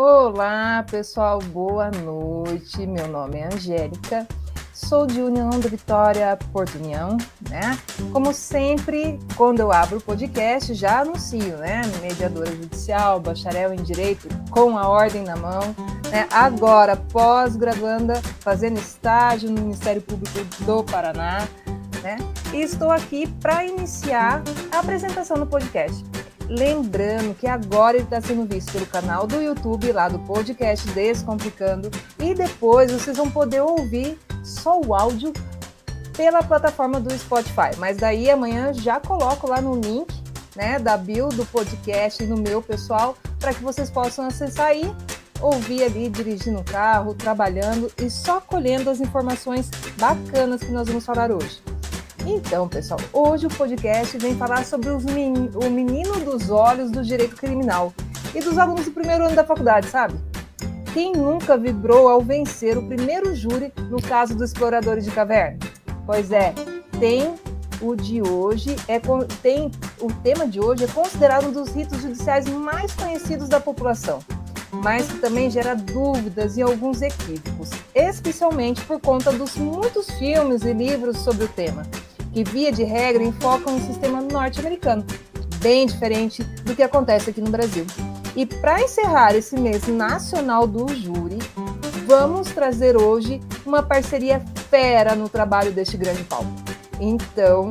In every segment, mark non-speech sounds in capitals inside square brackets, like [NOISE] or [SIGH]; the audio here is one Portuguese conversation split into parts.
Olá, pessoal, boa noite. Meu nome é Angélica, sou de União da Vitória, Porto União, né? Como sempre, quando eu abro o podcast, já anuncio, né? Mediadora judicial, bacharel em direito, com a ordem na mão, né? Agora, pós-graduanda, fazendo estágio no Ministério Público do Paraná, né? E estou aqui para iniciar a apresentação do podcast. Lembrando que agora ele está sendo visto pelo canal do YouTube, lá do podcast Descomplicando, e depois vocês vão poder ouvir só o áudio pela plataforma do Spotify. Mas daí amanhã já coloco lá no link né, da bio do podcast no meu pessoal, para que vocês possam acessar aí, ouvir ali dirigindo o carro, trabalhando e só colhendo as informações bacanas que nós vamos falar hoje. Então, pessoal, hoje o podcast vem falar sobre men o menino dos olhos do direito criminal e dos alunos do primeiro ano da faculdade, sabe? Quem nunca vibrou ao vencer o primeiro júri no caso dos exploradores de caverna? Pois é, tem o de hoje é tem o tema de hoje é considerado um dos ritos judiciais mais conhecidos da população, mas que também gera dúvidas e alguns equívocos, especialmente por conta dos muitos filmes e livros sobre o tema que, via de regra, enfocam no sistema norte-americano, bem diferente do que acontece aqui no Brasil. E para encerrar esse mês nacional do júri, vamos trazer hoje uma parceria fera no trabalho deste grande palco. Então,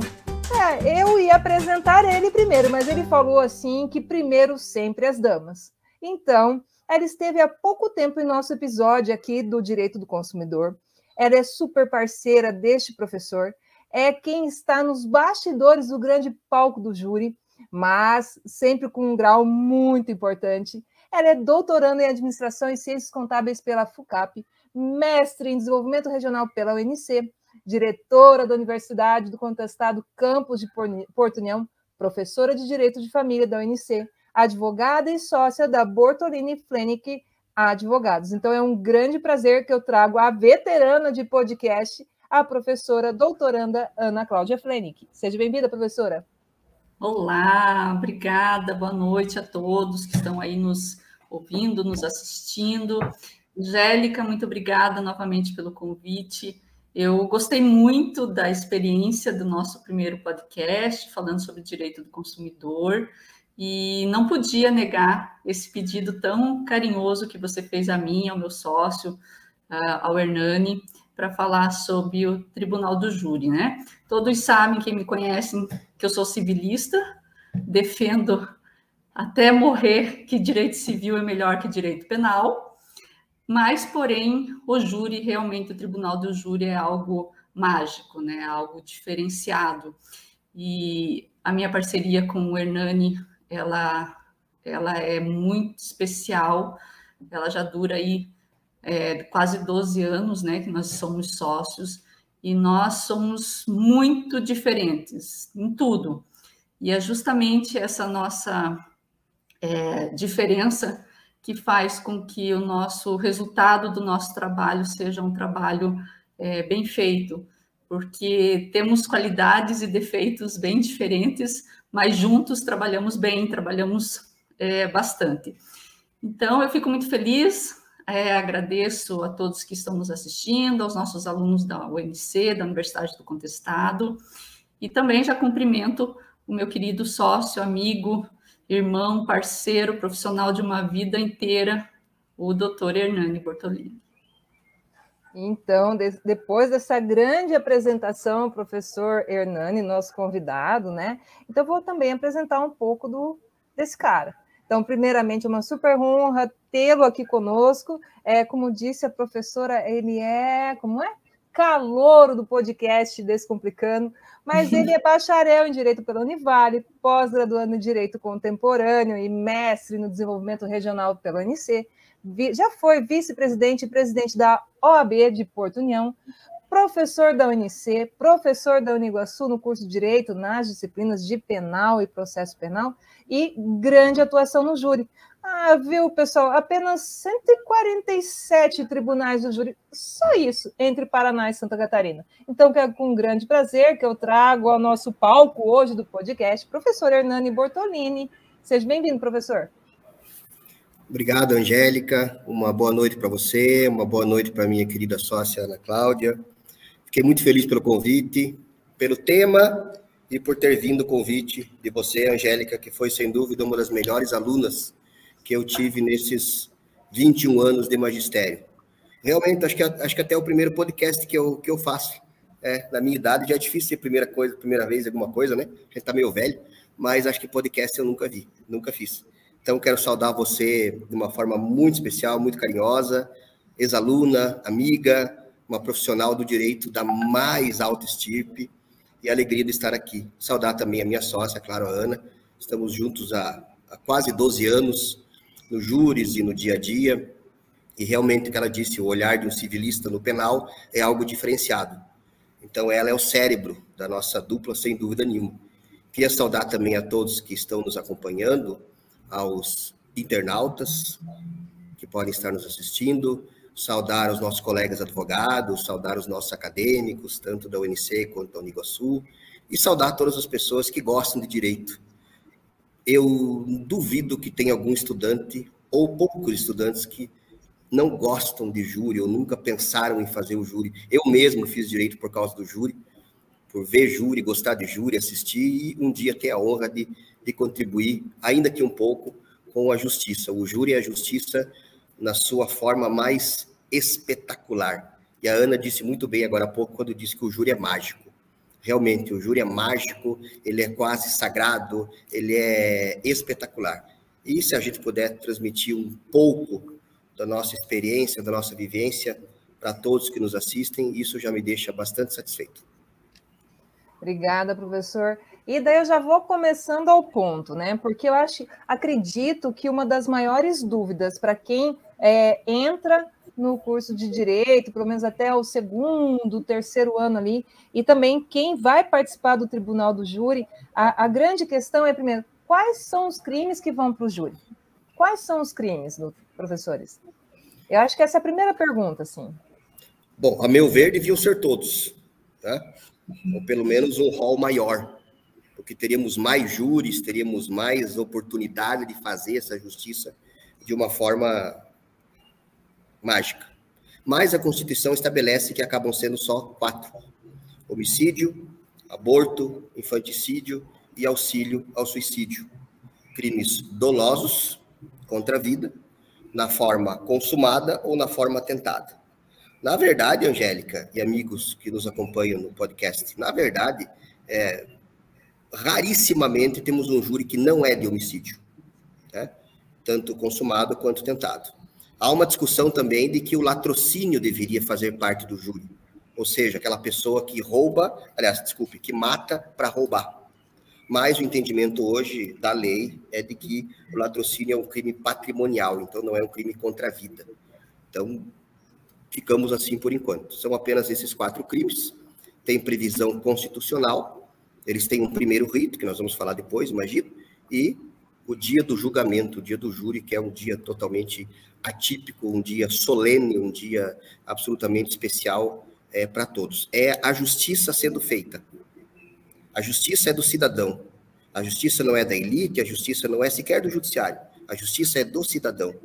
é, eu ia apresentar ele primeiro, mas ele falou assim que primeiro sempre as damas. Então, ela esteve há pouco tempo em nosso episódio aqui do Direito do Consumidor. Ela é super parceira deste professor é quem está nos bastidores do grande palco do júri, mas sempre com um grau muito importante. Ela é doutoranda em Administração e Ciências Contábeis pela FUCAP, mestre em Desenvolvimento Regional pela UNC, diretora da Universidade do Contestado Campus de Porto União, professora de Direito de Família da UNC, advogada e sócia da Bortolini Flenick Advogados. Então é um grande prazer que eu trago a veterana de podcast, a professora doutoranda Ana Cláudia Flenick. Seja bem-vinda, professora. Olá, obrigada, boa noite a todos que estão aí nos ouvindo, nos assistindo. Angélica, muito obrigada novamente pelo convite. Eu gostei muito da experiência do nosso primeiro podcast, falando sobre direito do consumidor, e não podia negar esse pedido tão carinhoso que você fez a mim, ao meu sócio, ao Hernani, para falar sobre o Tribunal do Júri, né? Todos sabem, quem me conhecem, que eu sou civilista, defendo até morrer que direito civil é melhor que direito penal, mas, porém, o júri, realmente, o Tribunal do Júri é algo mágico, né? Algo diferenciado. E a minha parceria com o Hernani, ela, ela é muito especial, ela já dura aí é, quase 12 anos, né, que nós somos sócios, e nós somos muito diferentes em tudo. E é justamente essa nossa é, diferença que faz com que o nosso resultado do nosso trabalho seja um trabalho é, bem feito, porque temos qualidades e defeitos bem diferentes, mas juntos trabalhamos bem, trabalhamos é, bastante. Então, eu fico muito feliz é, agradeço a todos que estão nos assistindo, aos nossos alunos da UMC, da Universidade do Contestado, e também já cumprimento o meu querido sócio, amigo, irmão, parceiro, profissional de uma vida inteira, o doutor Hernani Bortolini. Então, de, depois dessa grande apresentação, professor Hernani, nosso convidado, né? Então, vou também apresentar um pouco do, desse cara. Então, primeiramente, é uma super honra tê-lo aqui conosco. É, como disse a professora, ele é, como é? Calouro do podcast Descomplicando, mas ele é bacharel em Direito pela Univale, pós-graduando em Direito Contemporâneo e mestre no Desenvolvimento Regional pela UNC. Já foi vice-presidente e presidente da OAB de Porto União, professor da UNC, professor da Uniguaçu no curso de Direito nas disciplinas de Penal e Processo Penal e grande atuação no júri. Ah, viu, pessoal? Apenas 147 tribunais do júri, só isso, entre Paraná e Santa Catarina. Então, é com grande prazer que eu trago ao nosso palco hoje do podcast, professor Hernani Bortolini. Seja bem-vindo, professor. Obrigado, Angélica. Uma boa noite para você, uma boa noite para minha querida sócia Ana Cláudia. Fiquei muito feliz pelo convite, pelo tema e por ter vindo o convite de você, Angélica, que foi sem dúvida uma das melhores alunas que eu tive nesses 21 anos de magistério. Realmente, acho que, acho que até o primeiro podcast que eu, que eu faço. É, na minha idade já é difícil ser primeira coisa, primeira vez alguma coisa, né? A gente tá meio velho, mas acho que podcast eu nunca vi, nunca fiz. Então, quero saudar você de uma forma muito especial, muito carinhosa, ex-aluna, amiga, uma profissional do direito da mais alta estirpe, e alegria de estar aqui. Saudar também a minha sócia, claro, a Ana. Estamos juntos há, há quase 12 anos, no júris e no dia a dia, e realmente o que ela disse, o olhar de um civilista no penal é algo diferenciado. Então, ela é o cérebro da nossa dupla, sem dúvida nenhuma. Queria saudar também a todos que estão nos acompanhando, aos internautas que podem estar nos assistindo, saudar os nossos colegas advogados, saudar os nossos acadêmicos, tanto da UNC quanto da Uniguaçu, e saudar todas as pessoas que gostam de direito. Eu duvido que tenha algum estudante, ou poucos estudantes, que não gostam de júri ou nunca pensaram em fazer o júri. Eu mesmo fiz direito por causa do júri, por ver júri, gostar de júri, assistir e um dia ter a honra de de contribuir, ainda que um pouco, com a justiça. O júri é a justiça na sua forma mais espetacular. E a Ana disse muito bem agora há pouco quando disse que o júri é mágico. Realmente, o júri é mágico, ele é quase sagrado, ele é espetacular. E se a gente puder transmitir um pouco da nossa experiência, da nossa vivência para todos que nos assistem, isso já me deixa bastante satisfeito. Obrigada, professor. E daí eu já vou começando ao ponto, né? Porque eu acho, acredito que uma das maiores dúvidas para quem é, entra no curso de direito, pelo menos até o segundo, terceiro ano ali, e também quem vai participar do tribunal do júri, a, a grande questão é, primeiro, quais são os crimes que vão para o júri? Quais são os crimes, professores? Eu acho que essa é a primeira pergunta, assim. Bom, a meu ver, deviam ser todos, tá? Ou pelo menos um rol maior porque teríamos mais júris, teríamos mais oportunidade de fazer essa justiça de uma forma mágica. Mas a Constituição estabelece que acabam sendo só quatro: homicídio, aborto, infanticídio e auxílio ao suicídio. Crimes dolosos contra a vida, na forma consumada ou na forma tentada. Na verdade, Angélica e amigos que nos acompanham no podcast, na verdade, é, rarissimamente temos um júri que não é de homicídio, né? tanto consumado quanto tentado. Há uma discussão também de que o latrocínio deveria fazer parte do júri, ou seja, aquela pessoa que rouba, aliás, desculpe, que mata para roubar. Mas o entendimento hoje da lei é de que o latrocínio é um crime patrimonial, então não é um crime contra a vida. Então, ficamos assim por enquanto. São apenas esses quatro crimes, tem previsão constitucional, eles têm um primeiro rito, que nós vamos falar depois, imagino, e o dia do julgamento, o dia do júri, que é um dia totalmente atípico, um dia solene, um dia absolutamente especial é, para todos. É a justiça sendo feita. A justiça é do cidadão. A justiça não é da elite, a justiça não é sequer do judiciário. A justiça é do cidadão,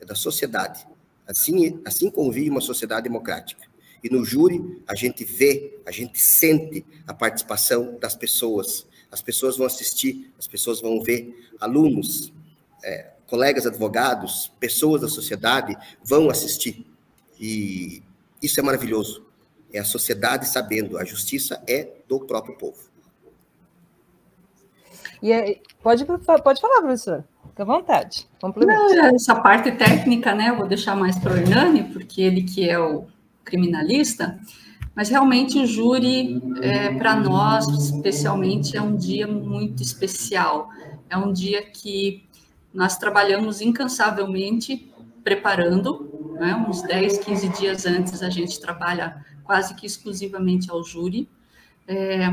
é da sociedade. Assim, assim convive uma sociedade democrática. E no júri, a gente vê, a gente sente a participação das pessoas. As pessoas vão assistir, as pessoas vão ver, alunos, é, colegas advogados, pessoas da sociedade vão assistir. E isso é maravilhoso. É a sociedade sabendo, a justiça é do próprio povo. E aí, pode, pode falar, professor. Fique à vontade. Não, essa parte técnica, né? Eu vou deixar mais para o Hernani, porque ele que é o criminalista, mas realmente o júri, é, para nós, especialmente, é um dia muito especial. É um dia que nós trabalhamos incansavelmente preparando, né? uns 10, 15 dias antes a gente trabalha quase que exclusivamente ao júri. É,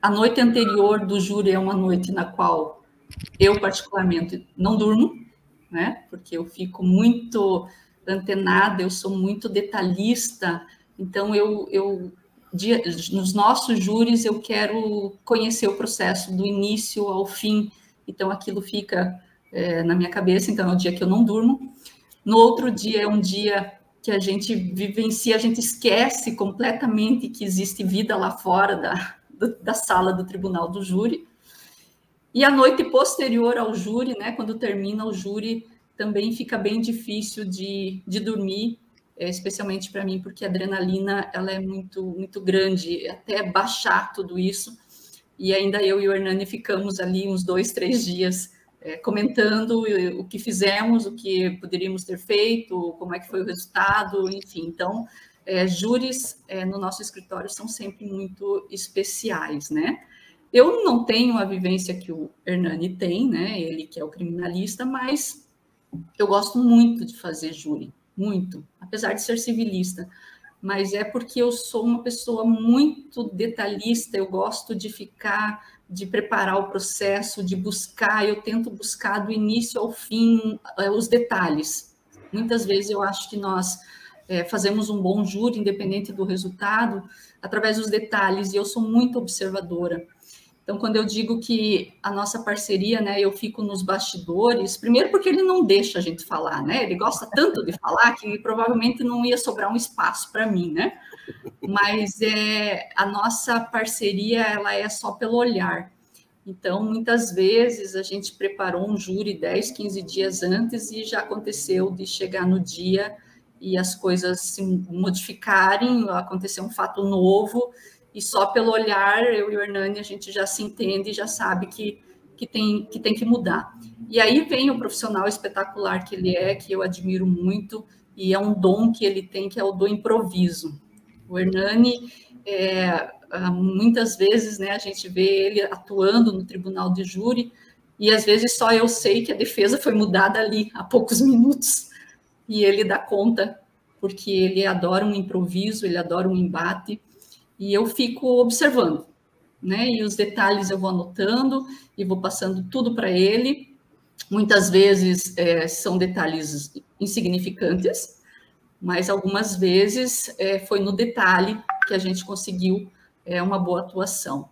a noite anterior do júri é uma noite na qual eu, particularmente, não durmo, né? porque eu fico muito antenada, eu sou muito detalhista, então eu, eu de, nos nossos júris eu quero conhecer o processo do início ao fim, então aquilo fica é, na minha cabeça, então é o dia que eu não durmo. No outro dia é um dia que a gente vivencia, a gente esquece completamente que existe vida lá fora da, da sala do tribunal do júri. E a noite posterior ao júri, né, quando termina o júri, também fica bem difícil de, de dormir, é, especialmente para mim, porque a adrenalina ela é muito, muito grande, até baixar tudo isso. E ainda eu e o Hernani ficamos ali uns dois, três dias é, comentando o que fizemos, o que poderíamos ter feito, como é que foi o resultado, enfim. Então, é, júris é, no nosso escritório são sempre muito especiais, né? Eu não tenho a vivência que o Hernani tem, né? Ele que é o criminalista, mas eu gosto muito de fazer júri, muito, apesar de ser civilista. Mas é porque eu sou uma pessoa muito detalhista, eu gosto de ficar de preparar o processo, de buscar, eu tento buscar do início ao fim é, os detalhes. Muitas vezes eu acho que nós é, fazemos um bom júri, independente do resultado, através dos detalhes, e eu sou muito observadora. Então, quando eu digo que a nossa parceria, né, eu fico nos bastidores, primeiro porque ele não deixa a gente falar, né? Ele gosta tanto de falar que provavelmente não ia sobrar um espaço para mim, né? Mas é a nossa parceria, ela é só pelo olhar. Então, muitas vezes a gente preparou um júri 10, 15 dias antes e já aconteceu de chegar no dia e as coisas se modificarem, acontecer um fato novo e só pelo olhar, eu e o Hernani, a gente já se entende, já sabe que, que, tem, que tem que mudar. E aí vem o profissional espetacular que ele é, que eu admiro muito, e é um dom que ele tem, que é o do improviso. O Hernani, é, muitas vezes, né, a gente vê ele atuando no tribunal de júri, e às vezes só eu sei que a defesa foi mudada ali há poucos [LAUGHS] minutos, e ele dá conta, porque ele adora um improviso, ele adora um embate, e eu fico observando, né? E os detalhes eu vou anotando e vou passando tudo para ele. Muitas vezes é, são detalhes insignificantes, mas algumas vezes é, foi no detalhe que a gente conseguiu é, uma boa atuação.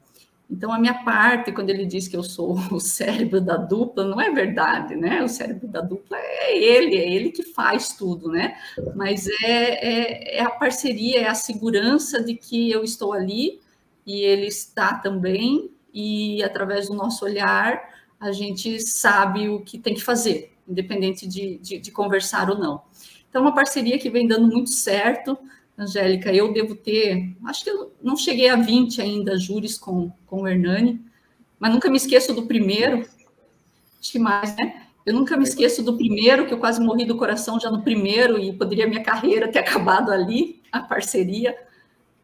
Então, a minha parte, quando ele diz que eu sou [LAUGHS] o cérebro da dupla, não é verdade, né? O cérebro da dupla é ele, é ele que faz tudo, né? Mas é, é, é a parceria, é a segurança de que eu estou ali e ele está também, e através do nosso olhar, a gente sabe o que tem que fazer, independente de, de, de conversar ou não. Então, uma parceria que vem dando muito certo, Angélica, eu devo ter, acho que eu não cheguei a 20 ainda júris com, com o Hernani, mas nunca me esqueço do primeiro, acho que mais, né? Eu nunca me esqueço do primeiro, que eu quase morri do coração já no primeiro, e poderia minha carreira ter [LAUGHS] acabado ali, a parceria,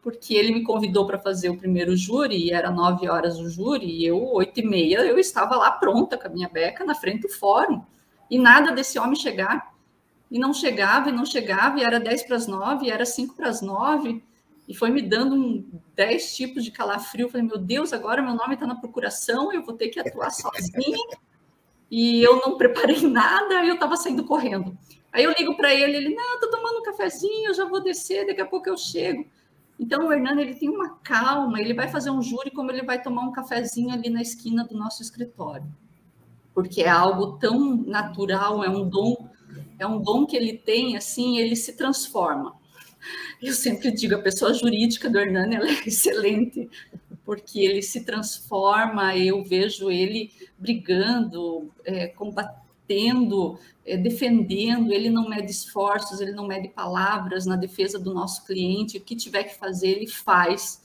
porque ele me convidou para fazer o primeiro júri, e era nove horas o júri, e eu, oito e meia, eu estava lá pronta com a minha beca na frente do fórum, e nada desse homem chegar e não chegava, e não chegava, e era 10 para as 9, e era 5 para as 9, e foi me dando um 10 tipos de calafrio. Eu falei, meu Deus, agora meu nome está na procuração, eu vou ter que atuar [LAUGHS] sozinha, e eu não preparei [LAUGHS] nada, e eu estava saindo correndo. Aí eu ligo para ele, ele, não, estou tomando um cafezinho, eu já vou descer, daqui a pouco eu chego. Então, o Hernando, ele tem uma calma, ele vai fazer um júri como ele vai tomar um cafezinho ali na esquina do nosso escritório. Porque é algo tão natural, é um dom é um dom que ele tem, assim, ele se transforma. Eu sempre digo, a pessoa jurídica do Hernani ela é excelente, porque ele se transforma, eu vejo ele brigando, é, combatendo, é, defendendo, ele não mede esforços, ele não mede palavras na defesa do nosso cliente, o que tiver que fazer, ele faz.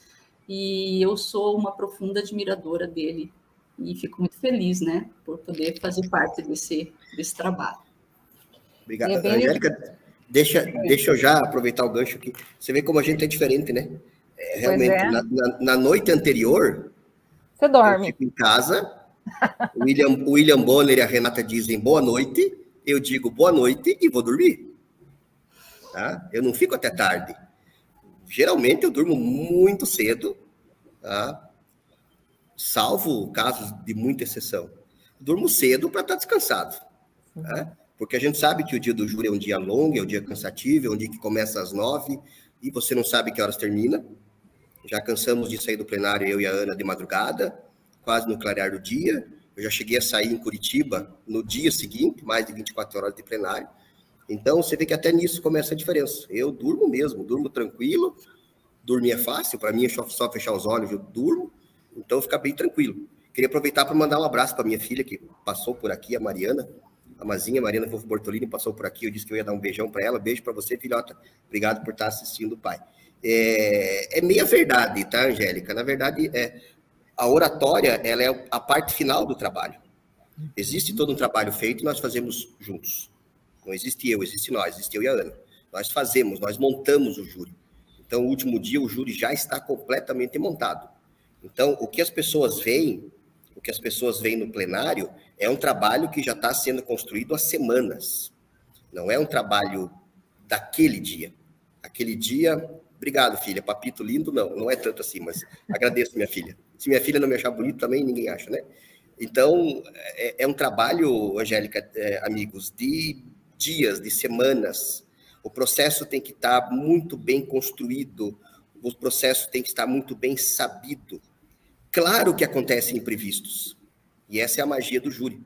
E eu sou uma profunda admiradora dele e fico muito feliz, né, por poder fazer parte desse, desse trabalho. Obrigado. É Angélica, deixa, deixa eu já aproveitar o gancho aqui. Você vê como a gente é diferente, né? É, realmente, é. Na, na, na, noite anterior. Você dorme. Eu fico em casa. o William, o William Bonner e a Renata dizem boa noite. Eu digo boa noite e vou dormir. Tá? Eu não fico até tarde. Geralmente eu durmo muito cedo, tá? salvo casos de muita exceção. Durmo cedo para estar descansado. Tá? Porque a gente sabe que o dia do júri é um dia longo, é um dia cansativo, é um dia que começa às nove e você não sabe que horas termina. Já cansamos de sair do plenário, eu e a Ana, de madrugada, quase no clarear do dia. Eu já cheguei a sair em Curitiba no dia seguinte, mais de 24 horas de plenário. Então, você vê que até nisso começa a diferença. Eu durmo mesmo, durmo tranquilo, dormir é fácil, para mim é só fechar os olhos, eu durmo, então fica bem tranquilo. Queria aproveitar para mandar um abraço para minha filha que passou por aqui, a Mariana, a Mazinha, Mariana Wolf Bortolini, passou por aqui, eu disse que eu ia dar um beijão para ela, beijo para você, filhota, obrigado por estar assistindo pai. É, é meia verdade, tá, Angélica? Na verdade, é, a oratória ela é a parte final do trabalho. Existe todo um trabalho feito nós fazemos juntos. Não existe eu, existe nós, existe eu e a Ana. Nós fazemos, nós montamos o júri. Então, o último dia, o júri já está completamente montado. Então, o que as pessoas veem, que as pessoas veem no plenário, é um trabalho que já está sendo construído há semanas. Não é um trabalho daquele dia. Aquele dia, obrigado, filha. Papito lindo, não, não é tanto assim, mas agradeço, minha filha. Se minha filha não me achar bonito, também ninguém acha, né? Então, é, é um trabalho, Angélica, é, amigos, de dias, de semanas, o processo tem que estar muito bem construído, o processo tem que estar muito bem sabido. Claro que acontecem imprevistos, e essa é a magia do júri.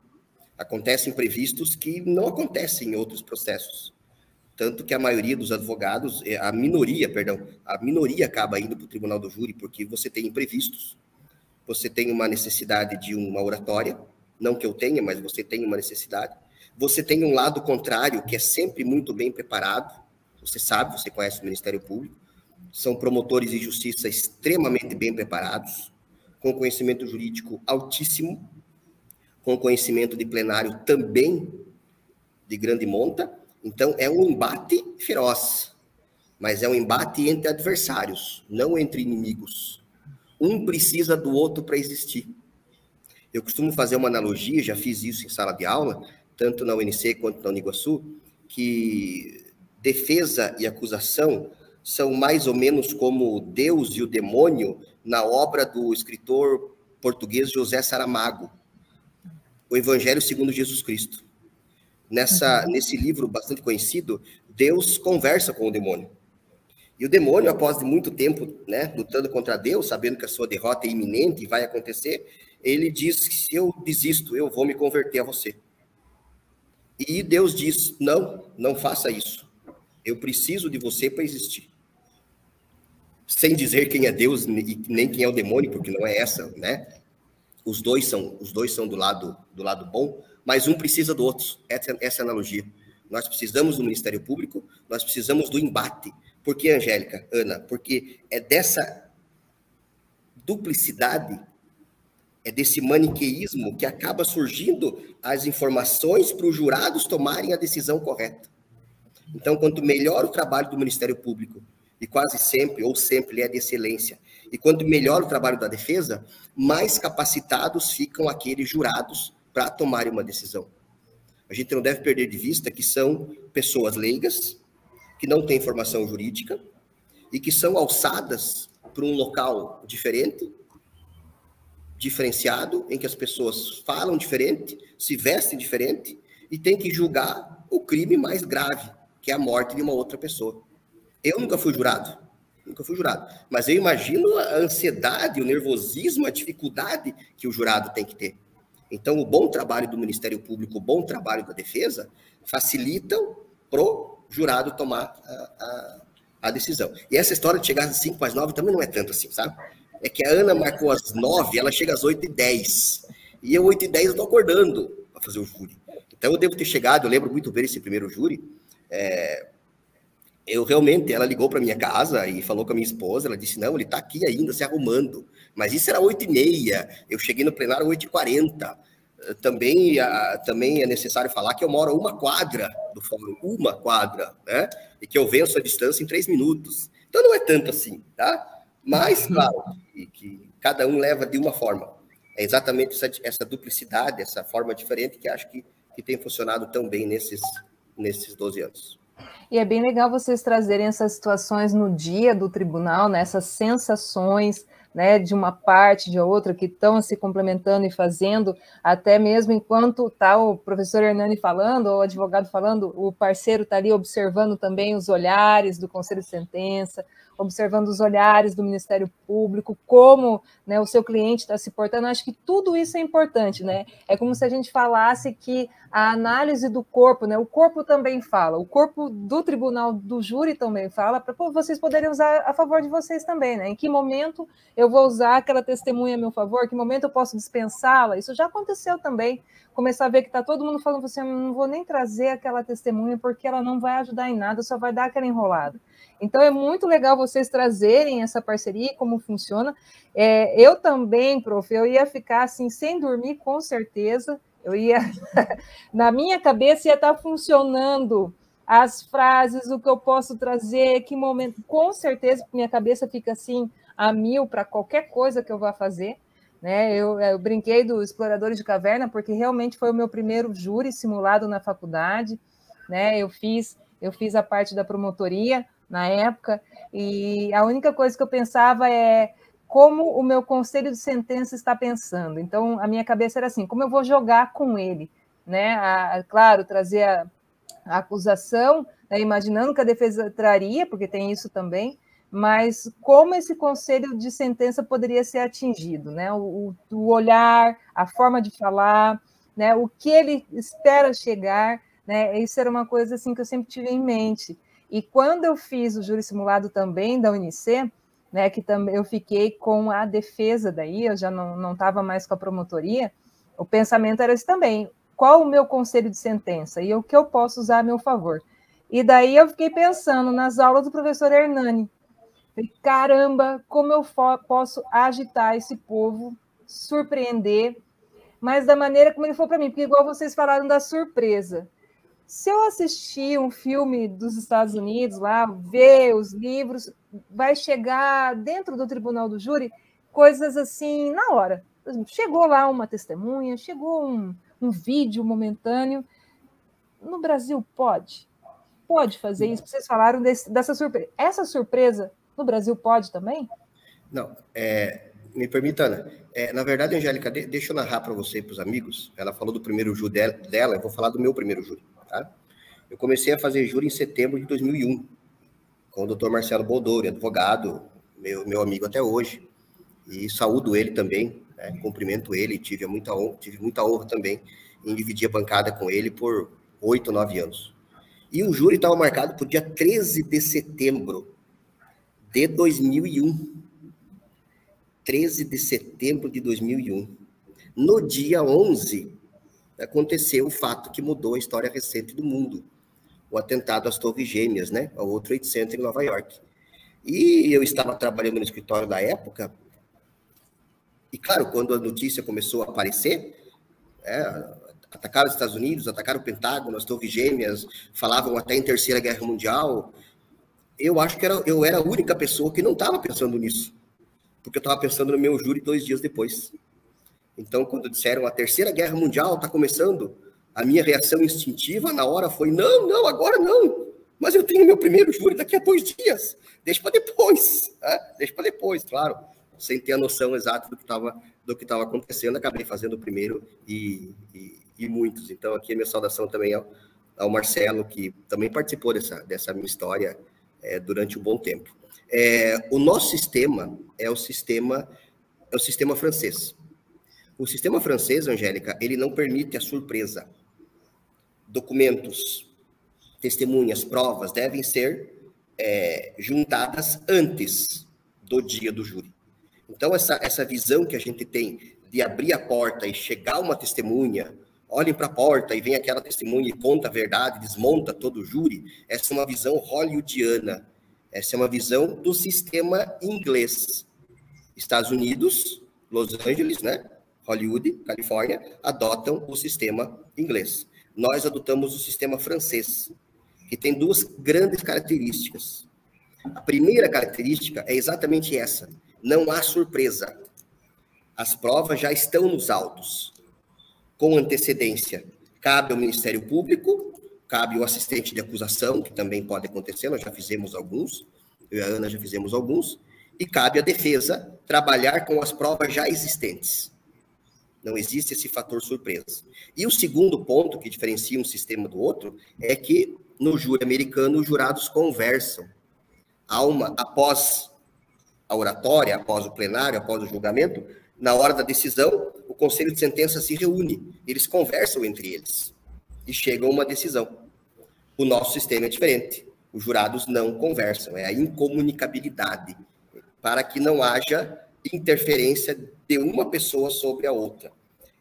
Acontecem imprevistos que não acontecem em outros processos. Tanto que a maioria dos advogados, é, a minoria, perdão, a minoria acaba indo para o tribunal do júri porque você tem imprevistos, você tem uma necessidade de uma oratória, não que eu tenha, mas você tem uma necessidade. Você tem um lado contrário, que é sempre muito bem preparado. Você sabe, você conhece o Ministério Público. São promotores de justiça extremamente bem preparados, com conhecimento jurídico altíssimo, com conhecimento de plenário também de grande monta. Então, é um embate feroz, mas é um embate entre adversários, não entre inimigos. Um precisa do outro para existir. Eu costumo fazer uma analogia, já fiz isso em sala de aula, tanto na UNC quanto na Uniguaçu, que defesa e acusação são mais ou menos como Deus e o demônio na obra do escritor português José Saramago, O Evangelho segundo Jesus Cristo. Nessa, uhum. Nesse livro bastante conhecido, Deus conversa com o demônio. E o demônio, após muito tempo né, lutando contra Deus, sabendo que a sua derrota é iminente e vai acontecer, ele diz que se eu desisto, eu vou me converter a você. E Deus diz: não, não faça isso. Eu preciso de você para existir. Sem dizer quem é Deus e nem quem é o demônio, porque não é essa, né? Os dois são, os dois são do lado do lado bom, mas um precisa do outro. Essa, essa é analogia. Nós precisamos do Ministério Público, nós precisamos do embate. Por que, Angélica, Ana? Porque é dessa duplicidade é desse maniqueísmo que acaba surgindo as informações para os jurados tomarem a decisão correta. Então, quanto melhor o trabalho do Ministério Público, e quase sempre, ou sempre, ele é de excelência, e quanto melhor o trabalho da defesa, mais capacitados ficam aqueles jurados para tomarem uma decisão. A gente não deve perder de vista que são pessoas leigas, que não têm formação jurídica, e que são alçadas para um local diferente, diferenciado, em que as pessoas falam diferente, se vestem diferente e tem que julgar o crime mais grave, que é a morte de uma outra pessoa. Eu nunca fui jurado, nunca fui jurado, mas eu imagino a ansiedade, o nervosismo, a dificuldade que o jurado tem que ter. Então, o bom trabalho do Ministério Público, o bom trabalho da defesa, facilitam pro jurado tomar a, a, a decisão. E essa história de chegar às 5 para as 9 também não é tanto assim, sabe? é que a Ana marcou às nove, ela chega às oito e dez. E eu, oito e dez, eu tô acordando para fazer o júri. Então, eu devo ter chegado, eu lembro muito bem esse primeiro júri. É, eu realmente, ela ligou para minha casa e falou com a minha esposa, ela disse, não, ele está aqui ainda se arrumando. Mas isso era oito e meia, eu cheguei no plenário oito e quarenta. Também, a, também é necessário falar que eu moro a uma quadra do fórum, uma quadra, né? E que eu venço a distância em três minutos. Então não é tanto assim, tá? Mas, claro, que, que cada um leva de uma forma. É exatamente essa, essa duplicidade, essa forma diferente que acho que, que tem funcionado tão bem nesses, nesses 12 anos. E é bem legal vocês trazerem essas situações no dia do tribunal, né, essas sensações né, de uma parte, de outra, que estão se complementando e fazendo, até mesmo enquanto está o professor Hernani falando, ou o advogado falando, o parceiro está ali observando também os olhares do conselho de sentença, observando os olhares do Ministério Público, como né, o seu cliente está se portando. Acho que tudo isso é importante, né? É como se a gente falasse que a análise do corpo, né? O corpo também fala, o corpo do tribunal do júri também fala, para vocês poderem usar a favor de vocês também, né? Em que momento eu vou usar aquela testemunha a meu favor, que momento eu posso dispensá-la? Isso já aconteceu também. Começar a ver que está todo mundo falando assim, não vou nem trazer aquela testemunha porque ela não vai ajudar em nada, só vai dar aquela enrolada. Então é muito legal vocês trazerem essa parceria, como funciona. É, eu também, prof, eu ia ficar assim sem dormir com certeza eu ia, [LAUGHS] na minha cabeça ia estar funcionando as frases, o que eu posso trazer, que momento. Com certeza, minha cabeça fica assim a mil para qualquer coisa que eu vá fazer. Né? Eu, eu, brinquei do Exploradores de Caverna porque realmente foi o meu primeiro júri simulado na faculdade. Né? Eu fiz eu fiz a parte da promotoria na época e a única coisa que eu pensava é como o meu conselho de sentença está pensando. Então, a minha cabeça era assim: como eu vou jogar com ele? Né? A, claro, trazer a, a acusação, né? imaginando que a defesa traria, porque tem isso também, mas como esse conselho de sentença poderia ser atingido, né? O, o, olhar, a forma de falar, né? O que ele espera chegar, né? Isso era uma coisa assim que eu sempre tive em mente. E quando eu fiz o júri simulado também da UNICE, né, que também eu fiquei com a defesa daí, eu já não estava mais com a promotoria, o pensamento era esse também, qual o meu conselho de sentença e o que eu posso usar a meu favor. E daí eu fiquei pensando nas aulas do professor Hernani, caramba, como eu posso agitar esse povo, surpreender, mas da maneira como ele falou para mim, porque igual vocês falaram da surpresa, se eu assistir um filme dos Estados Unidos lá, ver os livros, vai chegar dentro do tribunal do júri coisas assim na hora. Chegou lá uma testemunha, chegou um, um vídeo momentâneo. No Brasil pode? Pode fazer isso? Vocês falaram desse, dessa surpresa. Essa surpresa no Brasil pode também? Não, é, me permita, Ana. É, na verdade, Angélica, de, deixa eu narrar para você e para os amigos. Ela falou do primeiro júri dela, dela, eu vou falar do meu primeiro júri. Tá? Eu comecei a fazer júri em setembro de 2001, com o doutor Marcelo Boldori, advogado, meu, meu amigo até hoje, e saúdo ele também, né? cumprimento ele, tive muita, honra, tive muita honra também em dividir a bancada com ele por oito, nove anos. E o júri estava marcado para o dia 13 de setembro de 2001. 13 de setembro de 2001. No dia 11, aconteceu o fato que mudou a história recente do mundo, o atentado às Torres Gêmeas, né, ao outro Trade Center em Nova York. E eu estava trabalhando no escritório da época, e claro, quando a notícia começou a aparecer, é, atacaram os Estados Unidos, atacaram o Pentágono, as Torres Gêmeas, falavam até em Terceira Guerra Mundial. Eu acho que era, eu era a única pessoa que não estava pensando nisso, porque eu estava pensando no meu júri dois dias depois. Então, quando disseram a Terceira Guerra Mundial está começando, a minha reação instintiva na hora foi: não, não, agora não. Mas eu tenho meu primeiro júri daqui a dois dias. Deixa para depois. Né? Deixa para depois, claro. Sem ter a noção exata do que estava do que estava acontecendo, acabei fazendo o primeiro e, e, e, muitos. Então, aqui a minha saudação também ao, ao Marcelo, que também participou dessa, dessa minha história é, durante um bom tempo. É, o nosso sistema é o sistema é o sistema francês. O sistema francês, Angélica, ele não permite a surpresa. Documentos, testemunhas, provas devem ser é, juntadas antes do dia do júri. Então, essa, essa visão que a gente tem de abrir a porta e chegar uma testemunha, olhem para a porta e vem aquela testemunha e conta a verdade, desmonta todo o júri, essa é uma visão hollywoodiana. Essa é uma visão do sistema inglês. Estados Unidos, Los Angeles, né? Hollywood, Califórnia, adotam o sistema inglês. Nós adotamos o sistema francês, que tem duas grandes características. A primeira característica é exatamente essa: não há surpresa. As provas já estão nos autos, com antecedência. Cabe ao Ministério Público, cabe ao assistente de acusação, que também pode acontecer, nós já fizemos alguns, eu e a Ana já fizemos alguns, e cabe à defesa trabalhar com as provas já existentes. Não existe esse fator surpresa. E o segundo ponto que diferencia um sistema do outro é que no júri americano os jurados conversam. há uma, após a oratória, após o plenário, após o julgamento, na hora da decisão, o conselho de sentença se reúne, eles conversam entre eles e chegam a uma decisão. O nosso sistema é diferente. Os jurados não conversam, é a incomunicabilidade, para que não haja interferência de uma pessoa sobre a outra.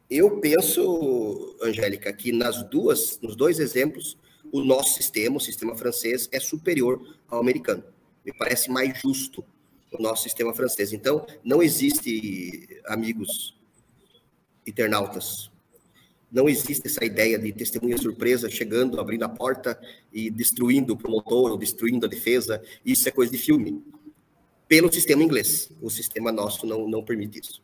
Eu penso, Angélica, que nas duas, nos dois exemplos, o nosso sistema, o sistema francês, é superior ao americano. Me parece mais justo o nosso sistema francês. Então, não existe, amigos internautas, não existe essa ideia de testemunha surpresa chegando, abrindo a porta e destruindo o promotor ou destruindo a defesa. Isso é coisa de filme. Pelo sistema inglês. O sistema nosso não, não permite isso.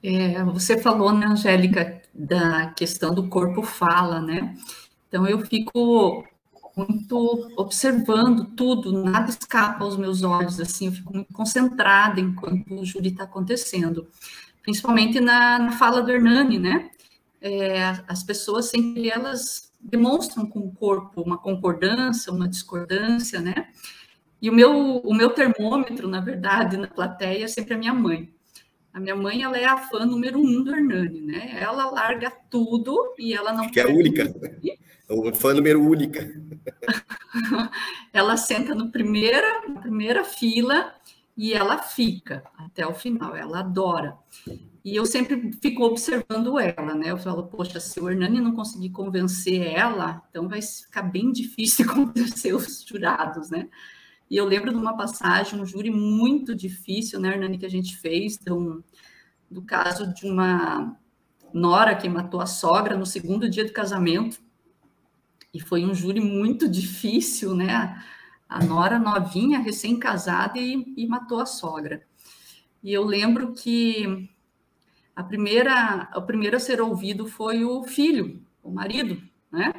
É, você falou, né, Angélica, da questão do corpo fala, né? Então eu fico muito observando tudo, nada escapa aos meus olhos, assim, eu fico muito concentrada enquanto o júri está acontecendo, principalmente na, na, fala do Hernani, né? É, as pessoas sempre elas demonstram com o corpo uma concordância, uma discordância, né? E o meu, o meu termômetro, na verdade, na plateia é sempre a minha mãe. A minha mãe, ela é a fã número um do Hernani, né? Ela larga tudo e ela não... Que é única. [LAUGHS] O fã número única. [LAUGHS] ela senta no primeira, na primeira fila e ela fica até o final, ela adora. E eu sempre fico observando ela, né? Eu falo, poxa, se o Hernani não conseguir convencer ela, então vai ficar bem difícil [LAUGHS] convencer os jurados, né? E eu lembro de uma passagem, um júri muito difícil, né, Hernani, que a gente fez, do, do caso de uma nora que matou a sogra no segundo dia do casamento. E foi um júri muito [LAUGHS] difícil, né? A nora novinha, recém-casada, e, e matou a sogra. E eu lembro que a primeira, o primeiro a ser ouvido foi o filho, o marido, né?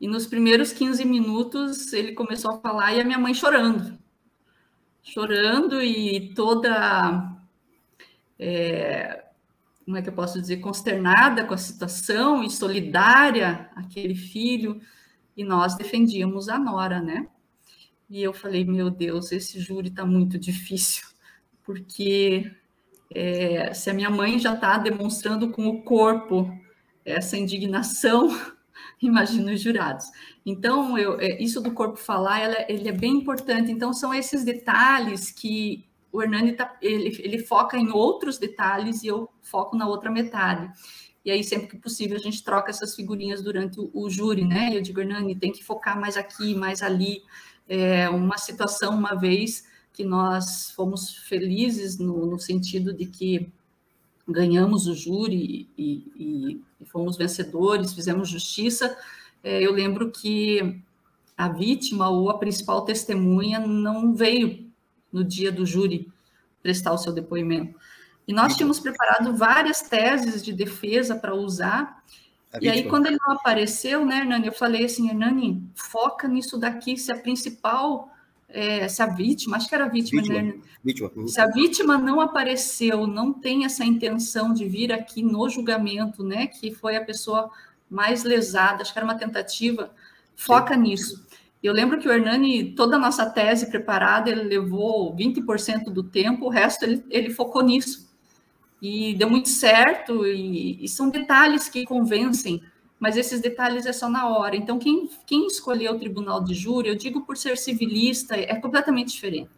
E nos primeiros 15 minutos ele começou a falar e a minha mãe chorando. Chorando e toda. É, como é que eu posso dizer? Consternada com a situação e solidária aquele filho. E nós defendíamos a Nora, né? E eu falei: meu Deus, esse júri está muito difícil, porque é, se a minha mãe já está demonstrando com o corpo essa indignação [LAUGHS] imagino os jurados. Então, eu, é, isso do corpo falar, ela, ele é bem importante. Então, são esses detalhes que o Hernani tá, ele, ele foca em outros detalhes e eu foco na outra metade. E aí, sempre que possível, a gente troca essas figurinhas durante o, o júri, né? Eu digo, Hernani, tem que focar mais aqui, mais ali. É uma situação, uma vez, que nós fomos felizes no, no sentido de que ganhamos o júri e, e, e fomos vencedores, fizemos justiça. É, eu lembro que a vítima ou a principal testemunha não veio no dia do júri prestar o seu depoimento. E nós tínhamos preparado várias teses de defesa para usar. A e vítima. aí, quando ele não apareceu, né, Hernani, eu falei assim, Hernani, foca nisso daqui, se a principal é, se a vítima, acho que era a vítima, vítima, né? Vítima. Uhum. Se a vítima não apareceu, não tem essa intenção de vir aqui no julgamento, né? Que foi a pessoa mais lesada, acho que era uma tentativa, foca Sim. nisso. Eu lembro que o Hernani, toda a nossa tese preparada, ele levou 20% do tempo, o resto ele, ele focou nisso. E deu muito certo, e, e são detalhes que convencem mas esses detalhes é só na hora. Então, quem, quem escolheu o tribunal de júri, eu digo por ser civilista, é completamente diferente.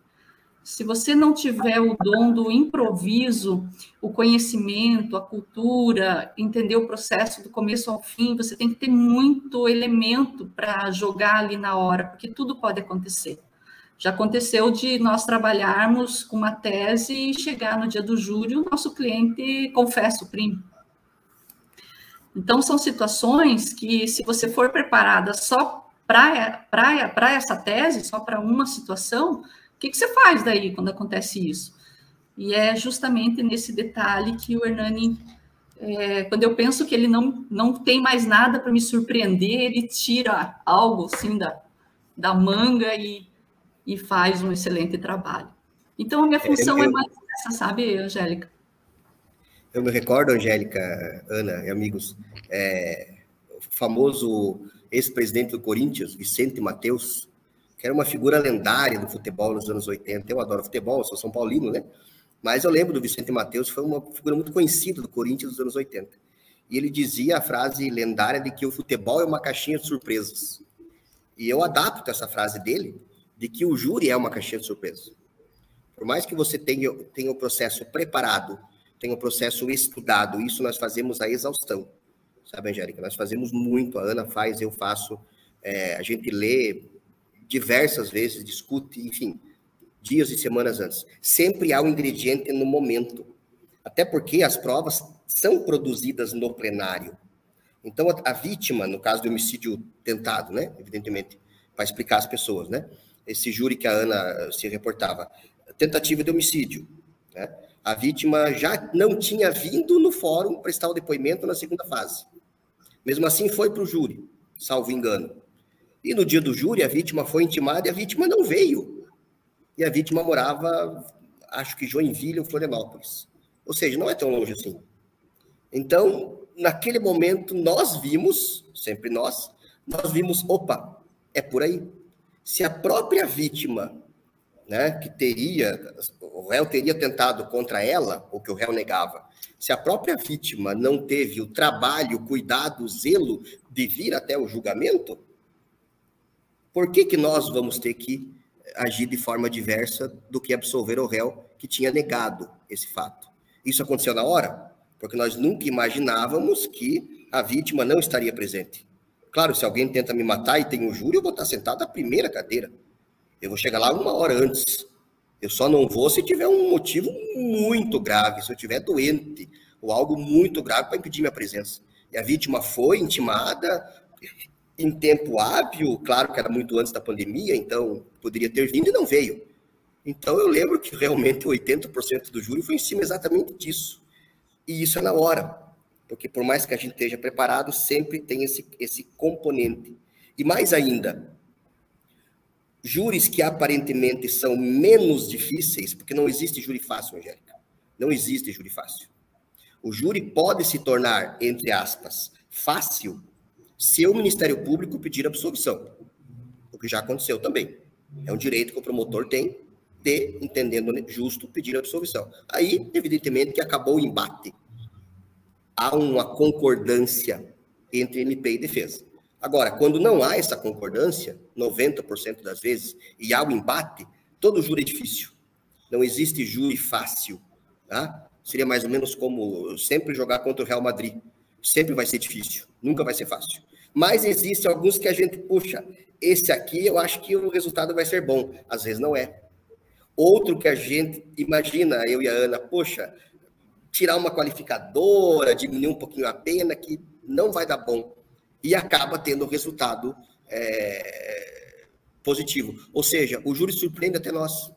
Se você não tiver o dom do improviso, o conhecimento, a cultura, entender o processo do começo ao fim, você tem que ter muito elemento para jogar ali na hora, porque tudo pode acontecer. Já aconteceu de nós trabalharmos com uma tese e chegar no dia do júri, o nosso cliente confessa o crime. Então, são situações que, se você for preparada só para essa tese, só para uma situação, o que, que você faz daí quando acontece isso? E é justamente nesse detalhe que o Hernani, é, quando eu penso que ele não, não tem mais nada para me surpreender, ele tira algo assim da, da manga e, e faz um excelente trabalho. Então, a minha função é, é mais essa, sabe, Angélica? Eu me recordo, Angélica, Ana e amigos, é, o famoso ex-presidente do Corinthians, Vicente Mateus, que era uma figura lendária do futebol nos anos 80. Eu adoro futebol, sou São Paulino, né? Mas eu lembro do Vicente Mateus, foi uma figura muito conhecida do Corinthians dos anos 80. E ele dizia a frase lendária de que o futebol é uma caixinha de surpresas. E eu adapto essa frase dele, de que o júri é uma caixinha de surpresas. Por mais que você tenha, tenha o processo preparado, tenha o processo estudado, isso nós fazemos a exaustão. Sabe, Angélica? Nós fazemos muito, a Ana faz, eu faço. É, a gente lê diversas vezes, discute, enfim dias e semanas antes. Sempre há um ingrediente no momento. Até porque as provas são produzidas no plenário. Então, a, a vítima, no caso do homicídio tentado, né? Evidentemente, para explicar às pessoas, né? Esse júri que a Ana se reportava, tentativa de homicídio, né? A vítima já não tinha vindo no fórum prestar o depoimento na segunda fase. Mesmo assim, foi para o júri, salvo engano. E no dia do júri, a vítima foi intimada e a vítima não veio e a vítima morava, acho que Joinville ou Florianópolis. Ou seja, não é tão longe assim. Então, naquele momento, nós vimos, sempre nós, nós vimos, opa, é por aí. Se a própria vítima, né, que teria, o réu teria tentado contra ela, ou que o réu negava, se a própria vítima não teve o trabalho, o cuidado, o zelo de vir até o julgamento, por que, que nós vamos ter que agir de forma diversa do que absolver o réu que tinha negado esse fato. Isso aconteceu na hora, porque nós nunca imaginávamos que a vítima não estaria presente. Claro, se alguém tenta me matar e tem um júri, eu vou estar sentado na primeira cadeira. Eu vou chegar lá uma hora antes. Eu só não vou se tiver um motivo muito grave, se eu estiver doente ou algo muito grave para impedir minha presença. E a vítima foi intimada, em tempo hábil, claro que era muito antes da pandemia, então poderia ter vindo e não veio. Então eu lembro que realmente 80% do júri foi em cima exatamente disso. E isso é na hora, porque por mais que a gente esteja preparado, sempre tem esse, esse componente. E mais ainda, júris que aparentemente são menos difíceis, porque não existe júri fácil, Angélica. Não existe júri fácil. O júri pode se tornar, entre aspas, fácil se o Ministério Público pedir absolvição, o que já aconteceu também. É um direito que o promotor tem de, entendendo justo, pedir absolvição. Aí, evidentemente, que acabou o embate. Há uma concordância entre MP e defesa. Agora, quando não há essa concordância, 90% das vezes, e há o embate, todo júri é difícil. Não existe júri fácil. Tá? Seria mais ou menos como sempre jogar contra o Real Madrid. Sempre vai ser difícil, nunca vai ser fácil. Mas existem alguns que a gente, puxa, esse aqui eu acho que o resultado vai ser bom. Às vezes não é. Outro que a gente imagina, eu e a Ana, poxa, tirar uma qualificadora, diminuir um pouquinho a pena, que não vai dar bom. E acaba tendo resultado é, positivo. Ou seja, o júri surpreende até nós.